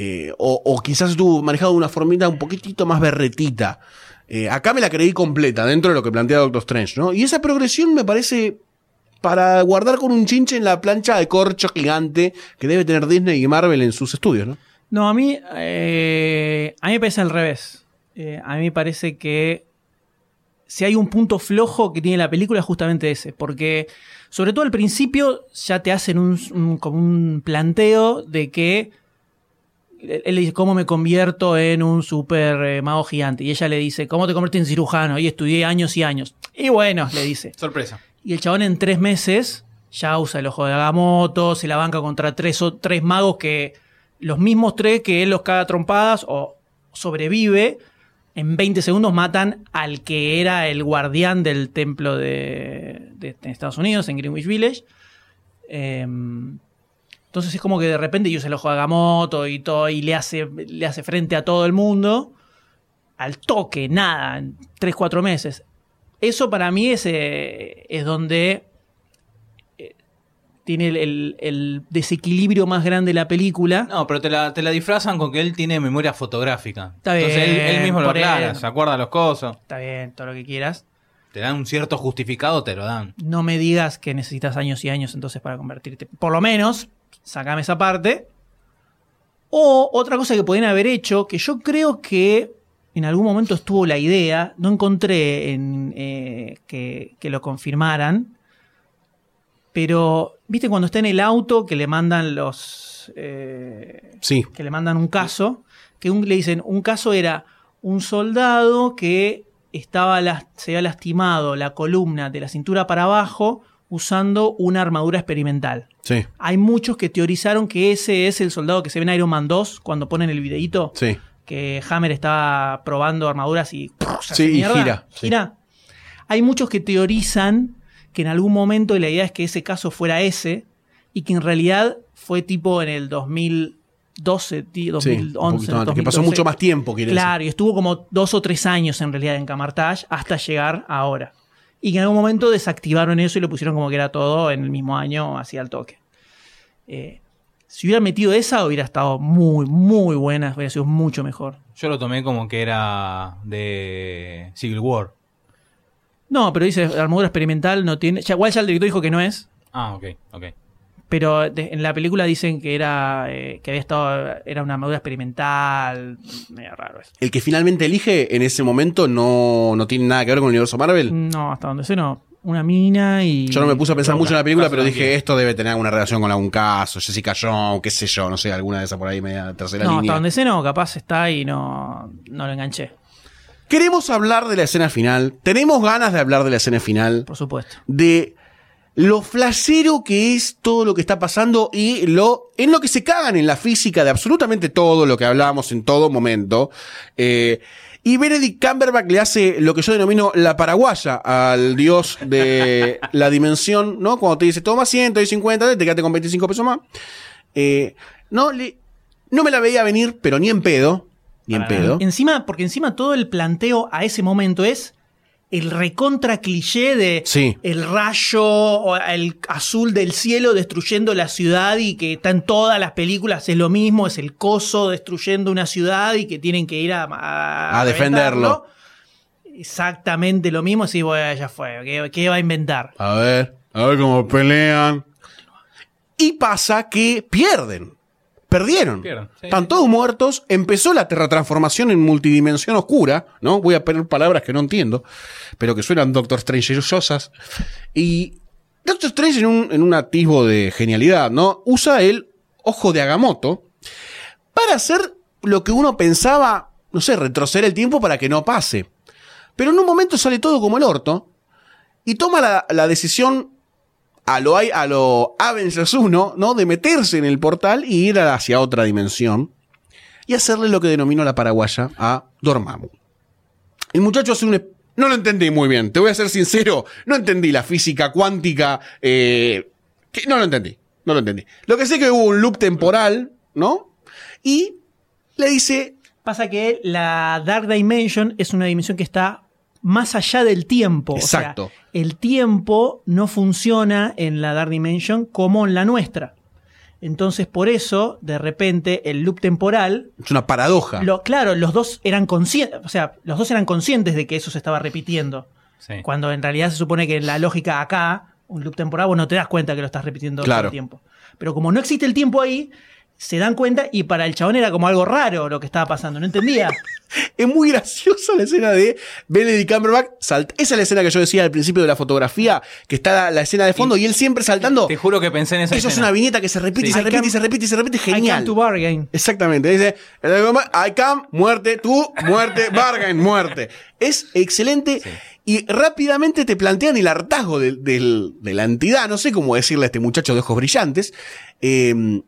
Eh, o, quizás estuvo manejado de una formita un poquitito más berretita. Eh, acá me la creí completa, dentro de lo que plantea Doctor Strange, ¿no? Y esa progresión me parece para guardar con un chinche en la plancha de corcho gigante que debe tener Disney y Marvel en sus estudios, ¿no? No, a mí, eh, a mí me parece al revés. A mí me parece que si hay un punto flojo que tiene la película es justamente ese, porque sobre todo al principio ya te hacen un- como un planteo de que él le dice, ¿cómo me convierto en un super eh, mago gigante? Y ella le dice, ¿cómo te conviertes en cirujano? Y estudié años y años. Y bueno, le dice. Sorpresa. Y el chabón en tres meses ya usa el ojo de Agamotto, se la banca contra tres, o- tres magos que los mismos tres que él los caga trompadas o sobrevive. En 20 segundos matan al que era el guardián del templo de, de- de Estados Unidos, en Greenwich Village. Em, entonces es como que de repente usa el ojo de Agamotto y todo, y le hace, le hace frente a todo el mundo. Al toque, nada, en 3-4 meses. Eso para mí es, eh, es donde eh, tiene el, el- el desequilibrio más grande de la película. No, pero te la, te la disfrazan con que él tiene memoria fotográfica. Está Entonces él, bien, él mismo lo aclara, se acuerda los cosos. Está bien, todo lo que quieras. Te dan un cierto justificado, te lo dan. No me digas que necesitas años y años entonces para convertirte. Por lo menos, sacame esa parte. O otra cosa que podrían haber hecho, que yo creo que en algún momento estuvo la idea, no encontré en, eh, que, que lo confirmaran, pero, ¿viste cuando está en el auto que le mandan los... eh, Sí. que le mandan un caso, que un- le dicen, un caso era un soldado que estaba las- se había lastimado la columna de la cintura para abajo usando una armadura experimental. Sí, Hay muchos que teorizaron que ese es el soldado que se ve en Iron Man 2 cuando ponen el videíto sí. que Hammer estaba probando armaduras y se Sí, y gira, sí. Gira. Hay muchos que teorizan que en algún momento la idea es que ese caso fuera ese y que en realidad fue tipo en el 2012, tí- Sí, 2011, un poquito antes, que pasó 2012. mucho más tiempo, quiere Claro, y estuvo como dos o tres años en realidad en Camartage hasta llegar ahora. Y que en algún momento desactivaron eso y lo pusieron como que era todo en el mismo año, así al toque. Eh, si hubiera metido esa, hubiera estado muy, muy buena, hubiera sido mucho mejor. Yo lo tomé como que era de Civil War. No, pero dice, armadura experimental no tiene. Ya, igual ya el director dijo que no es. Ah, ok, ok. Pero de- en la película dicen que era eh, que había estado era una armadura experimental medio raro eso. El que finalmente elige en ese momento no, no tiene nada que ver con el universo Marvel. no hasta donde sé no una mina y Yo no me puse a pensar mucho en la película, pero dije, esto debe tener alguna relación con algún caso, Jessica Jones, qué sé yo, no sé, alguna de esas por ahí media tercera no hasta línea. donde sé no capaz está y no no lo enganché Queremos hablar de la escena final, tenemos ganas de hablar de la escena final, por supuesto de lo flashero que es todo lo que está pasando y lo en lo que se cagan en la física de absolutamente todo lo que hablamos en todo momento. Eh, y Benedict Cumberbatch le hace lo que yo denomino la paraguaya al dios de la dimensión, ¿no? Cuando te dice, toma 150, te quedaste con 25 pesos más. Eh, no, le- no me la veía venir, pero ni en pedo. Ni en pedo. encima porque encima todo el planteo a ese momento es el recontra cliché de Sí. el rayo o el azul del cielo destruyendo la ciudad y que está en todas las películas es lo mismo, es el coso destruyendo una ciudad y que tienen que ir a, a, A defenderlo. Exactamente lo mismo, sí, bueno, ya fue, ¿qué, qué va a inventar? A ver, a ver cómo pelean. Y pasa que pierden. Perdieron. Pierden, sí. Están todos muertos. Empezó la terratransformación en multidimensión oscura, ¿no? Voy a poner palabras que no entiendo, pero que suenan Doctor Strange Y Doctor Strange en un, en un atisbo de genialidad, ¿no? Usa el ojo de Agamotto para hacer lo que uno pensaba, no sé, retroceder el tiempo para que no pase. Pero en un momento sale todo como el orto y toma la, la decisión a lo, a lo Avengers 1, ¿no? De meterse en el portal y ir hacia otra dimensión y hacerle lo que denomino la paraguaya a Dormammu. El muchacho hace un... No lo entendí muy bien, te voy a ser sincero, no entendí la física cuántica, eh, no lo entendí, no lo entendí. Lo que sé que hubo un loop temporal, ¿no? Y le dice, Pasa que la Dark Dimension es una dimensión que está más allá del tiempo. O sea, Exacto. el tiempo no funciona en la Dark Dimension como en la nuestra. Entonces, por eso, de repente, el loop temporal. es una paradoja. Lo, claro, los dos eran conscientes. O sea, los dos eran conscientes de que eso se estaba repitiendo. Sí. Cuando en realidad se supone que en la lógica acá, un loop temporal, vos no te das cuenta que lo estás repitiendo todo el tiempo. Pero como no existe el tiempo ahí, se dan cuenta y para el chabón era como algo raro lo que estaba pasando. No entendía. Es muy graciosa la escena de Benedict Cumberbatch. salt- Esa es la escena que yo decía al principio de la fotografía, que está la, la escena de fondo y, él siempre saltando. Te juro que pensé en esa Eso es una viñeta que se repite y se repite y se repite y se repite. I come Genial. to bargain. Exactamente. Dice, I come, muerte, tú, muerte, bargain, muerte. Es excelente. Y rápidamente te plantean el hartazgo del- del- de la entidad. No sé cómo decirle a este muchacho de ojos brillantes. Eh,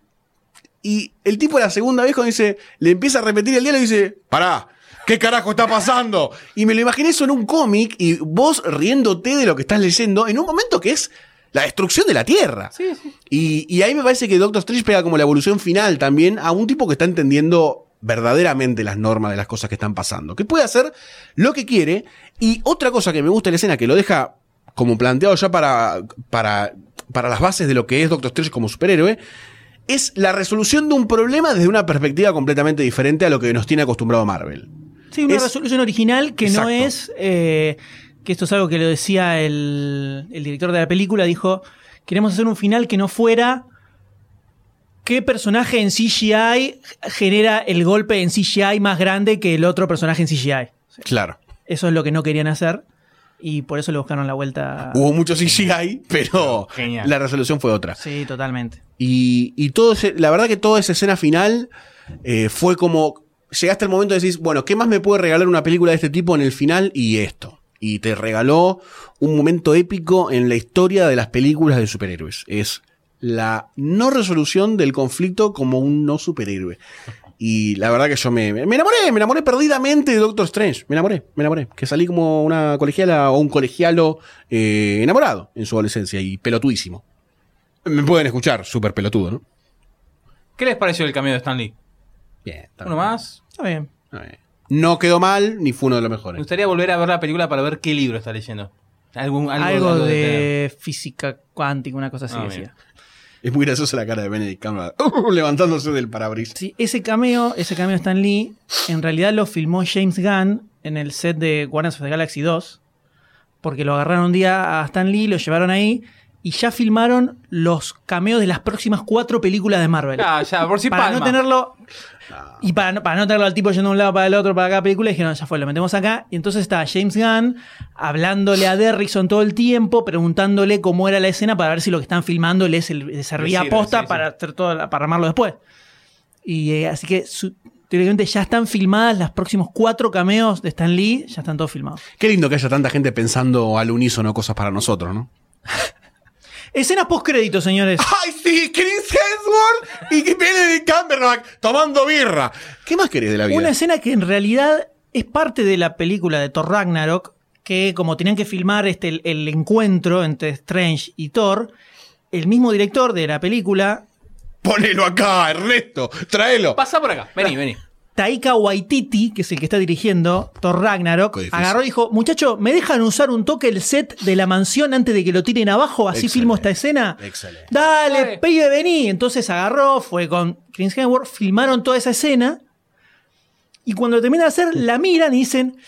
y el tipo la segunda vez cuando dice, le empieza a repetir el diálogo y dice, pará, ¿qué carajo está pasando? Y me lo imaginé eso en un cómic y vos riéndote de lo que estás leyendo en un momento que es la destrucción de la Tierra. Y, y ahí me parece que Doctor Strange pega como la evolución final también a un tipo que está entendiendo verdaderamente las normas de las cosas que están pasando. Que puede hacer lo que quiere. Y otra cosa que me gusta de la escena, que lo deja como planteado ya para, para, para las bases de lo que es Doctor Strange como superhéroe, es la resolución de un problema desde una perspectiva completamente diferente a lo que nos tiene acostumbrado Marvel. Sí, una Es- resolución original que Exacto. no es. eh, que esto es algo que lo decía el, el director de la película. Dijo: Queremos hacer un final que no fuera. ¿Qué personaje en CGI genera el golpe en CGI más grande que el otro personaje en CGI? Claro. Eso es lo que no querían hacer. Y por eso le buscaron la vuelta. Hubo mucho CGI, pero Genial. la resolución fue otra. Sí, totalmente. Y, y todo ese- la verdad que toda esa escena final eh, fue como. Llegaste al momento de decir, bueno, ¿qué más me puede regalar una película de este tipo en el final? Y esto. Y te regaló un momento épico en la historia de las películas de superhéroes. Es la no resolución del conflicto como un no superhéroe. Y la verdad que yo me, me enamoré, me enamoré perdidamente de Doctor Strange. Me enamoré, me enamoré. Que salí como una colegiala o un colegialo eh, enamorado en su adolescencia y pelotudísimo. Me pueden escuchar, súper pelotudo, ¿no? ¿Qué les pareció el cameo de Stan Lee? Bien, está Uno bien. más. Está bien. Está bien. No quedó mal, ni fue uno de los Me mejores. gustaría volver a ver la película para ver qué libro está leyendo. Algún, algo, Algo, algo de, física cuántica, una cosa así Ah, decía. bien. Es muy graciosa la cara de Benedict Cumberbatch uh, levantándose del parabrisas. Sí, ese cameo, ese cameo de Stan Lee, en realidad lo filmó James Gunn en el set de Guardians of the Galaxy 2. Porque lo agarraron un día a Stan Lee, lo llevaron ahí y ya filmaron los cameos de las próximas cuatro películas de Marvel. Ah, ya, por si para palma. no tenerlo. Y para no, para no tenerlo al tipo yendo de un lado para el otro para cada película, dijeron, ya fue, lo metemos acá. Y entonces estaba James Gunn hablándole a Derrickson todo el tiempo, preguntándole cómo era la escena para ver si lo que están filmando servía Le posta sí, sí. para hacer todo, para armarlo después. Y eh, así que su- teóricamente ya están filmadas las próximos cuatro cameos de Stan Lee, ya están todos filmados. Qué lindo que haya tanta gente pensando al unísono cosas para nosotros, ¿no? Escenas post crédito, señores. ¡Ay, sí! Chris Hemsworth y que Benedict Cumberbatch tomando birra. ¿Qué más querés de la vida? Una escena que en realidad es parte de la película de Thor Ragnarok, que como tenían que filmar este, el, el encuentro entre Strange y Thor, el mismo director de la película, Ponelo acá, Ernesto. Tráelo. Pasa por acá. Vení, vení. Taika Waititi, que es el que está dirigiendo Thor Ragnarok, agarró y dijo, muchacho, ¿me dejan usar un toque el set de la mansión antes de que lo tiren abajo? Así Excelente, filmo esta escena. excelente. Dale, pibe, vení. Entonces agarró, fue con Chris Hemsworth, filmaron toda esa escena. Y cuando terminan de hacer, la miran y dicen,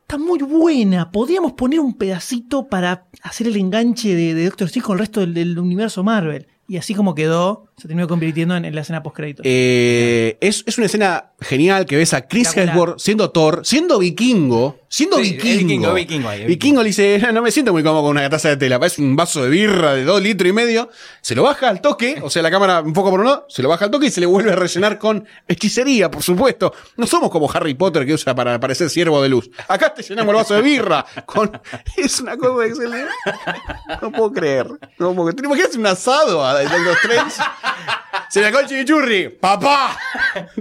está muy buena, podríamos poner un pedacito para hacer el enganche de, de Doctor Strange con el resto del, del universo Marvel. Y así como quedó, se terminó convirtiendo en, en la escena post-crédito. Eh, es, es una escena genial que ves a Chris. Hemsworth siendo Thor, siendo vikingo, siendo Sí, vikingo. vikingo, vikingo ahí, Vikingo le dice, no me siento muy cómodo con una taza de tela, es un vaso de birra de dos litros y medio, se lo baja al toque, o sea, la cámara un poco por uno, se lo baja al toque y se le vuelve a rellenar con hechicería, por supuesto. No somos como Harry Potter que usa para parecer siervo de luz. Acá te llenamos el vaso de birra. Con... Es una cosa excelente. No puedo creer. No puedo creer. ¿Te imaginas un asado a los tres? Se le acabó el chimichurri. ¡Papá!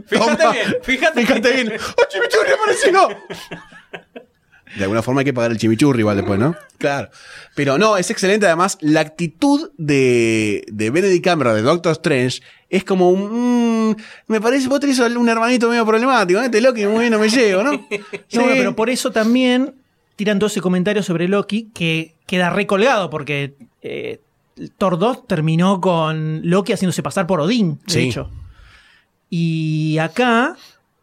Fíjate Toma. bien, fíjate Fíjate bien. ¡Oh, chimichurri apareció! De alguna forma hay que pagar el chimichurri igual después, ¿no? Claro. Pero no, es excelente además. La actitud de, de Benedict Cumberbatch, de Doctor Strange, es como un... mm, me parece, vos tenés un hermanito medio problemático, ¿eh? Este Loki muy bien no me llevo, ¿no? No, Sí. pero por eso también tiran todo ese comentario sobre Loki que queda recolgado porque eh, Thor 2 terminó con Loki haciéndose pasar por Odín, de Sí. hecho. Y acá,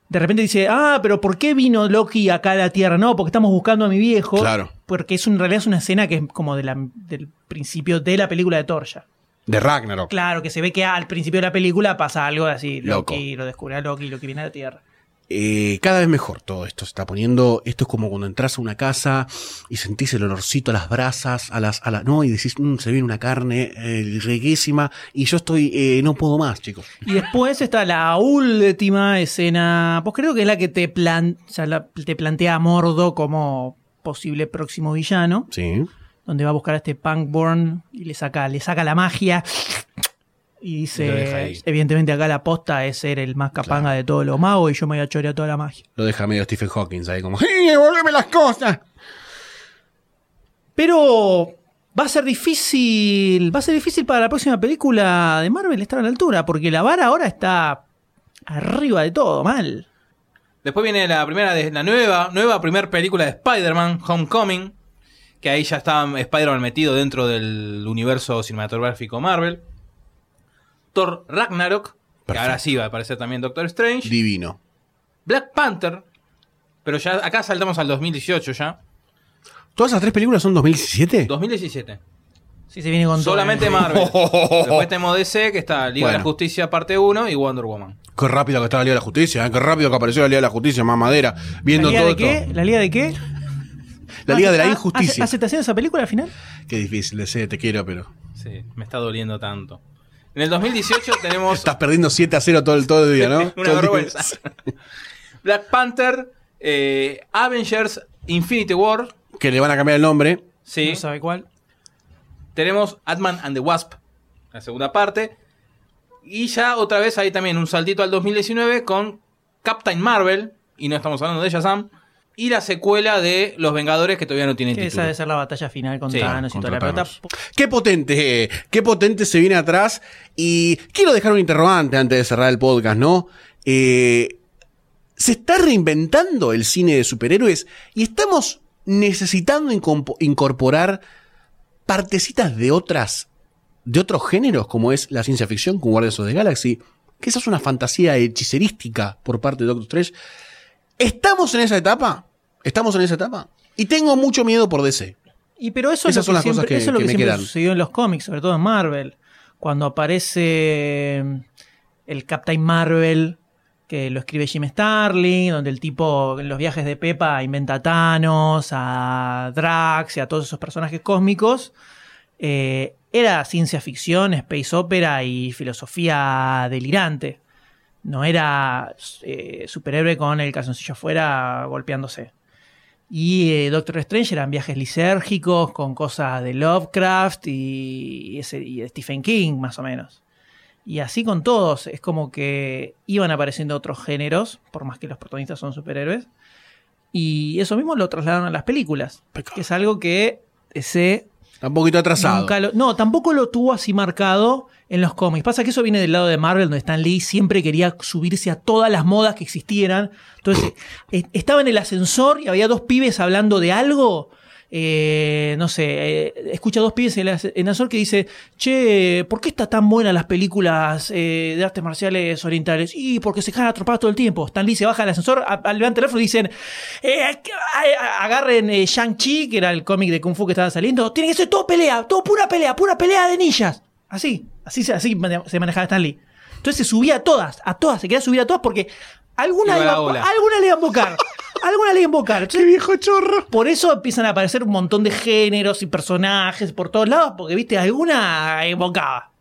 de repente dice, ah, pero ¿por qué vino Loki acá a la Tierra? No, porque estamos buscando a mi viejo. Claro. Porque es un- en realidad es una escena que es como de la- del principio de la película de Thor ya. De Ragnarok. Claro, que se ve que al principio de la película pasa algo así, Loco. Loki lo descubre a Loki, Loki viene a la Tierra. Eh, cada vez mejor todo esto se está poniendo. Esto es como cuando entras a una casa y sentís el olorcito a las brasas, a las, a la, no, y decís, "Mm, se viene una carne eh, riquísima y yo estoy, eh, no puedo más, chicos. Y después está la última escena, pues creo que es la que te, plan, o sea, la- te plantea a Mordo como posible próximo villano, Sí. donde va a buscar a este Punkborn y le saca, le saca la magia. Y dice, evidentemente acá la aposta es ser el más capanga de todos los magos y yo me voy a chorear toda la magia. Lo deja medio Stephen Hawking ahí como, ¡eh, devolveme las cosas! Pero va a ser difícil, va a ser difícil para la próxima película de Marvel estar a la altura, porque la vara ahora está arriba de todo, mal. Después viene la primera de la nueva, nueva primer película de Spider-Man, Homecoming, que ahí ya está Spider-Man metido dentro del universo cinematográfico Marvel. Thor Ragnarok, que Perfecto. ahora sí va a aparecer también Doctor Strange. Divino. Black Panther, pero ya acá saltamos al 2018 ya. ¿Todas esas tres películas son 2017? 2017. Si se viene con todo, Solamente ¿eh? Marvel. Después tenemos DC, que está Liga de la. Justicia parte 1 y Wonder Woman. Qué rápido que está la Liga de la Justicia, ¿eh? qué rápido que apareció la Liga de la Justicia, más madera, ¿La viendo Liga todo de qué? esto. ¿La Liga de qué? La Liga de la Ah, Injusticia. ¿hace- ¿Aceptación de esa película al final? Qué difícil, de ser, te quiero, pero. Sí, me está doliendo tanto. En el 2018 tenemos Estás perdiendo 7 a 0 todo el, todo el día, ¿no? Una vergüenza. Black Panther, eh, Avengers, Infinity War. Que le van a cambiar el nombre. Sí. No sabe cuál. Tenemos Ant-Man and the Wasp, la segunda parte. Y ya otra vez hay también un saltito al 2019 con Captain Marvel. Y no estamos hablando de ella, Sam. Y la secuela de Los Vengadores que todavía no tiene Que esa título. debe ser la batalla final con Sí, Thanos y toda la pelota. Qué potente, qué potente se viene atrás. Y quiero dejar un interrogante antes de cerrar el podcast, ¿no? Eh, se está reinventando el cine de superhéroes y estamos necesitando incorporar partecitas de otras, de otros géneros, como es la ciencia ficción, como Guardians of the Galaxy, que esa es una fantasía hechicerística por parte de Doctor Strange. ¿Estamos en esa etapa? ¿Estamos en esa etapa? Y tengo mucho miedo por DC. Y pero eso es Esas lo son que las cosas siempre, que- eso es lo que siempre sucedió en los cómics, sobre todo en Marvel. Cuando aparece mm, el Captain Marvel, que lo escribe Jim Starlin, donde el tipo en los viajes de Pepa inventa a Thanos, a Drax y a todos esos personajes cósmicos. eh, era ciencia ficción, space opera y filosofía delirante. No era eh, superhéroe con el calzoncillo afuera golpeándose. Y eh, Doctor Strange eran viajes lisérgicos con cosas de Lovecraft y, ese, y de Stephen King, más o menos. Y así con todos, es como que iban apareciendo otros géneros, por más que los protagonistas son superhéroes. Y eso mismo lo trasladaron a las películas, que es algo que se Está un poquito atrasado. Nunca lo- no, tampoco lo tuvo así marcado en los cómics. Pasa que eso viene del lado de Marvel, donde Stan Lee siempre quería subirse a todas las modas que existieran. Entonces, eh, estaba en el ascensor y había dos pibes hablando de algo. eh, no sé, eh, escucha dos pibes en en ascensor que dice, che, ¿por qué está tan buenas las películas eh, de artes marciales orientales? Y porque se cagan atropadas todo el tiempo. Stan Lee se baja del ascensor, a- a- levanta el teléfono y dicen, eh, agarren Shang-Chi, que era el cómic de Kung Fu que estaba saliendo, tiene que ser todo pelea, todo pura pelea, pura pelea de ninjas. Así, así, se- así se manejaba Stan Lee. Entonces se subía a todas, a todas, se quería subir a todas porque alguna, Iba iba- alguna le iba a invocar. alguna le iba a invocar. Entonces, viejo chorro! por eso empiezan a aparecer un montón de géneros y personajes por todos lados, porque, viste, alguna invocaba.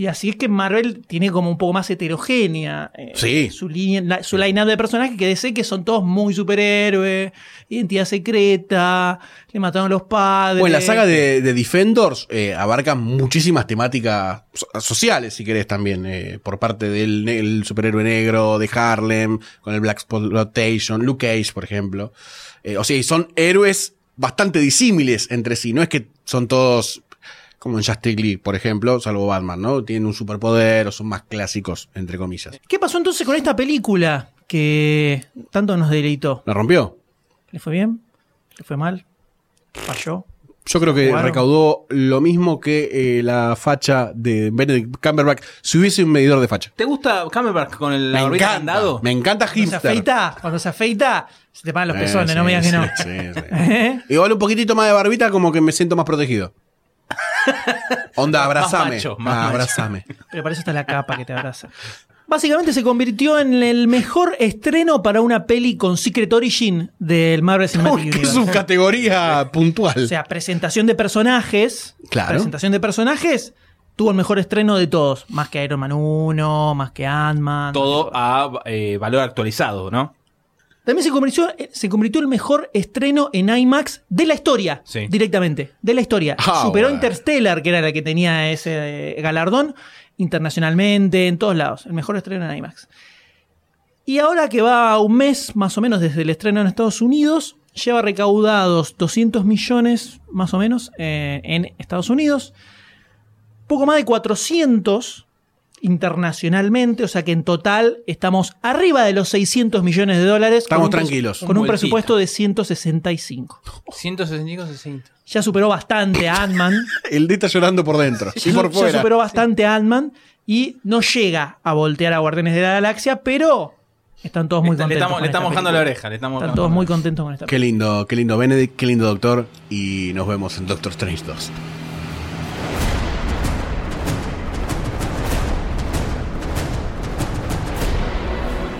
Y así es que Marvel tiene como un poco más heterogénea eh, Sí. su la- su line de personajes que DC que son todos muy superhéroes, identidad secreta, le mataron a los padres. Bueno, la saga de, de Defenders eh, abarca muchísimas temáticas so- sociales, si querés, también, eh, por parte del el superhéroe negro de Harlem, con el Black Exploitation, Luke Cage, por ejemplo. O sea, y son héroes bastante disímiles entre sí, no es que son todos como en Justice League, por ejemplo, salvo Batman, ¿no? Tienen un superpoder o son más clásicos, entre comillas. ¿Qué pasó entonces con esta película que tanto nos deleitó? ¿La rompió? ¿Le fue bien? ¿Le fue mal? ¿Falló? Yo creo que recaudó lo mismo que eh, la facha de Benedict Cumberbatch si hubiese un medidor de facha. ¿Te gusta Camelback con el Me barbita encanta, andado? me encanta Cuando se hipster. afeita, cuando se afeita, se te pagan los Eh, pezones, no me digas que sí, no. sí, sí. ¿Eh? Igual un poquitito más de barbita como que me siento más protegido. Onda, Más abrazame. macho, más Ah, abrazame. Pero para eso está la capa que te abraza. Básicamente se convirtió en el mejor estreno para una peli con Secret Origin del Marvel Cinematic que es Universe. su categoría puntual. O sea, presentación de personajes. Claro. Presentación de personajes. Tuvo el mejor estreno de todos. Más que Iron Man 1, más que Ant-Man. Todo a eh, valor actualizado, ¿no? También se convirtió, se convirtió el mejor estreno en IMAX de la historia. Sí. Directamente. De la historia. Ah, Superó bueno. Interstellar, que era la que tenía ese eh, galardón. Internacionalmente, en todos lados. El mejor estreno en IMAX. Y ahora que va un mes más o menos desde el estreno en Estados Unidos, lleva recaudados 200 millones más o menos eh, en Estados Unidos. Poco más de 400 internacionalmente, o sea que en total estamos arriba de los 600 millones de dólares. Estamos con un pres- tranquilos. Con un presupuesto de 165. 165, 60. Ya superó bastante a Ant-Man. El D está llorando por dentro. Y ya, por ya fuera. superó bastante a Ant-Man y no llega a voltear a Guardianes de la Galaxia, pero están todos muy Está- le contentos. estamos, con le esta estamos mojando la oreja. Le estamos Están todos muy contentos con esta Qué lindo, qué lindo Benedict, qué lindo doctor. Y nos vemos en Doctor Strange 2.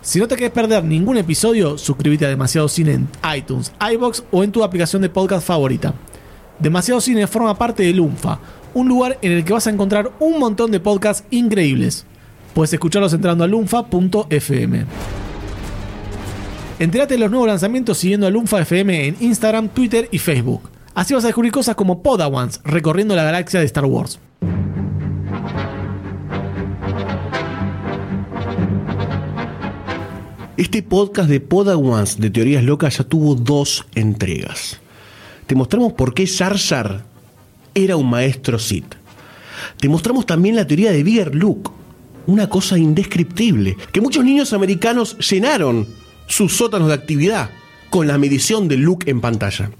Si no te querés perder ningún episodio, suscríbete a Demasiado Cine en iTunes, iBox o en tu aplicación de podcast favorita. Demasiado Cine forma parte de Lunfa, un lugar en el que vas a encontrar un montón de podcasts increíbles. Puedes escucharlos entrando a lunfa.fm. Entérate de los nuevos lanzamientos siguiendo a Lunfa FM en Instagram, Twitter y Facebook. Así vas a descubrir cosas como Podawans recorriendo la galaxia de Star Wars. Este podcast de Podawans de Teorías Locas ya tuvo dos entregas. Te mostramos por qué Jar era un maestro Sith. Te mostramos también la teoría de Bigger Luke, una cosa indescriptible, que muchos niños americanos llenaron sus sótanos de actividad con la medición de Luke en pantalla.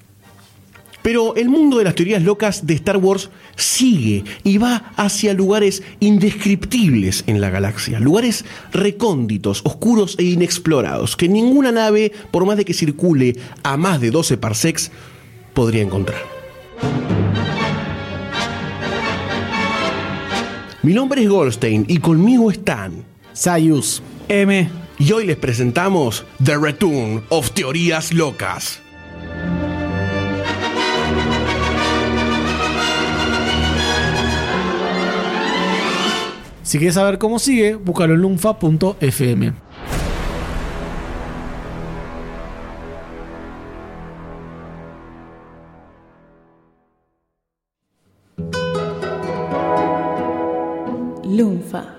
Pero el mundo de las teorías locas de Star Wars sigue y va hacia lugares indescriptibles en la galaxia, lugares recónditos, oscuros e inexplorados, que ninguna nave, por más de que circule a más de 12 parsecs, podría encontrar. Mi nombre es Goldstein y conmigo están Sayus. M. y hoy les presentamos The Return of Teorías Locas. Si quieres saber cómo sigue, búscalo en lunfa.fm. Lunfa.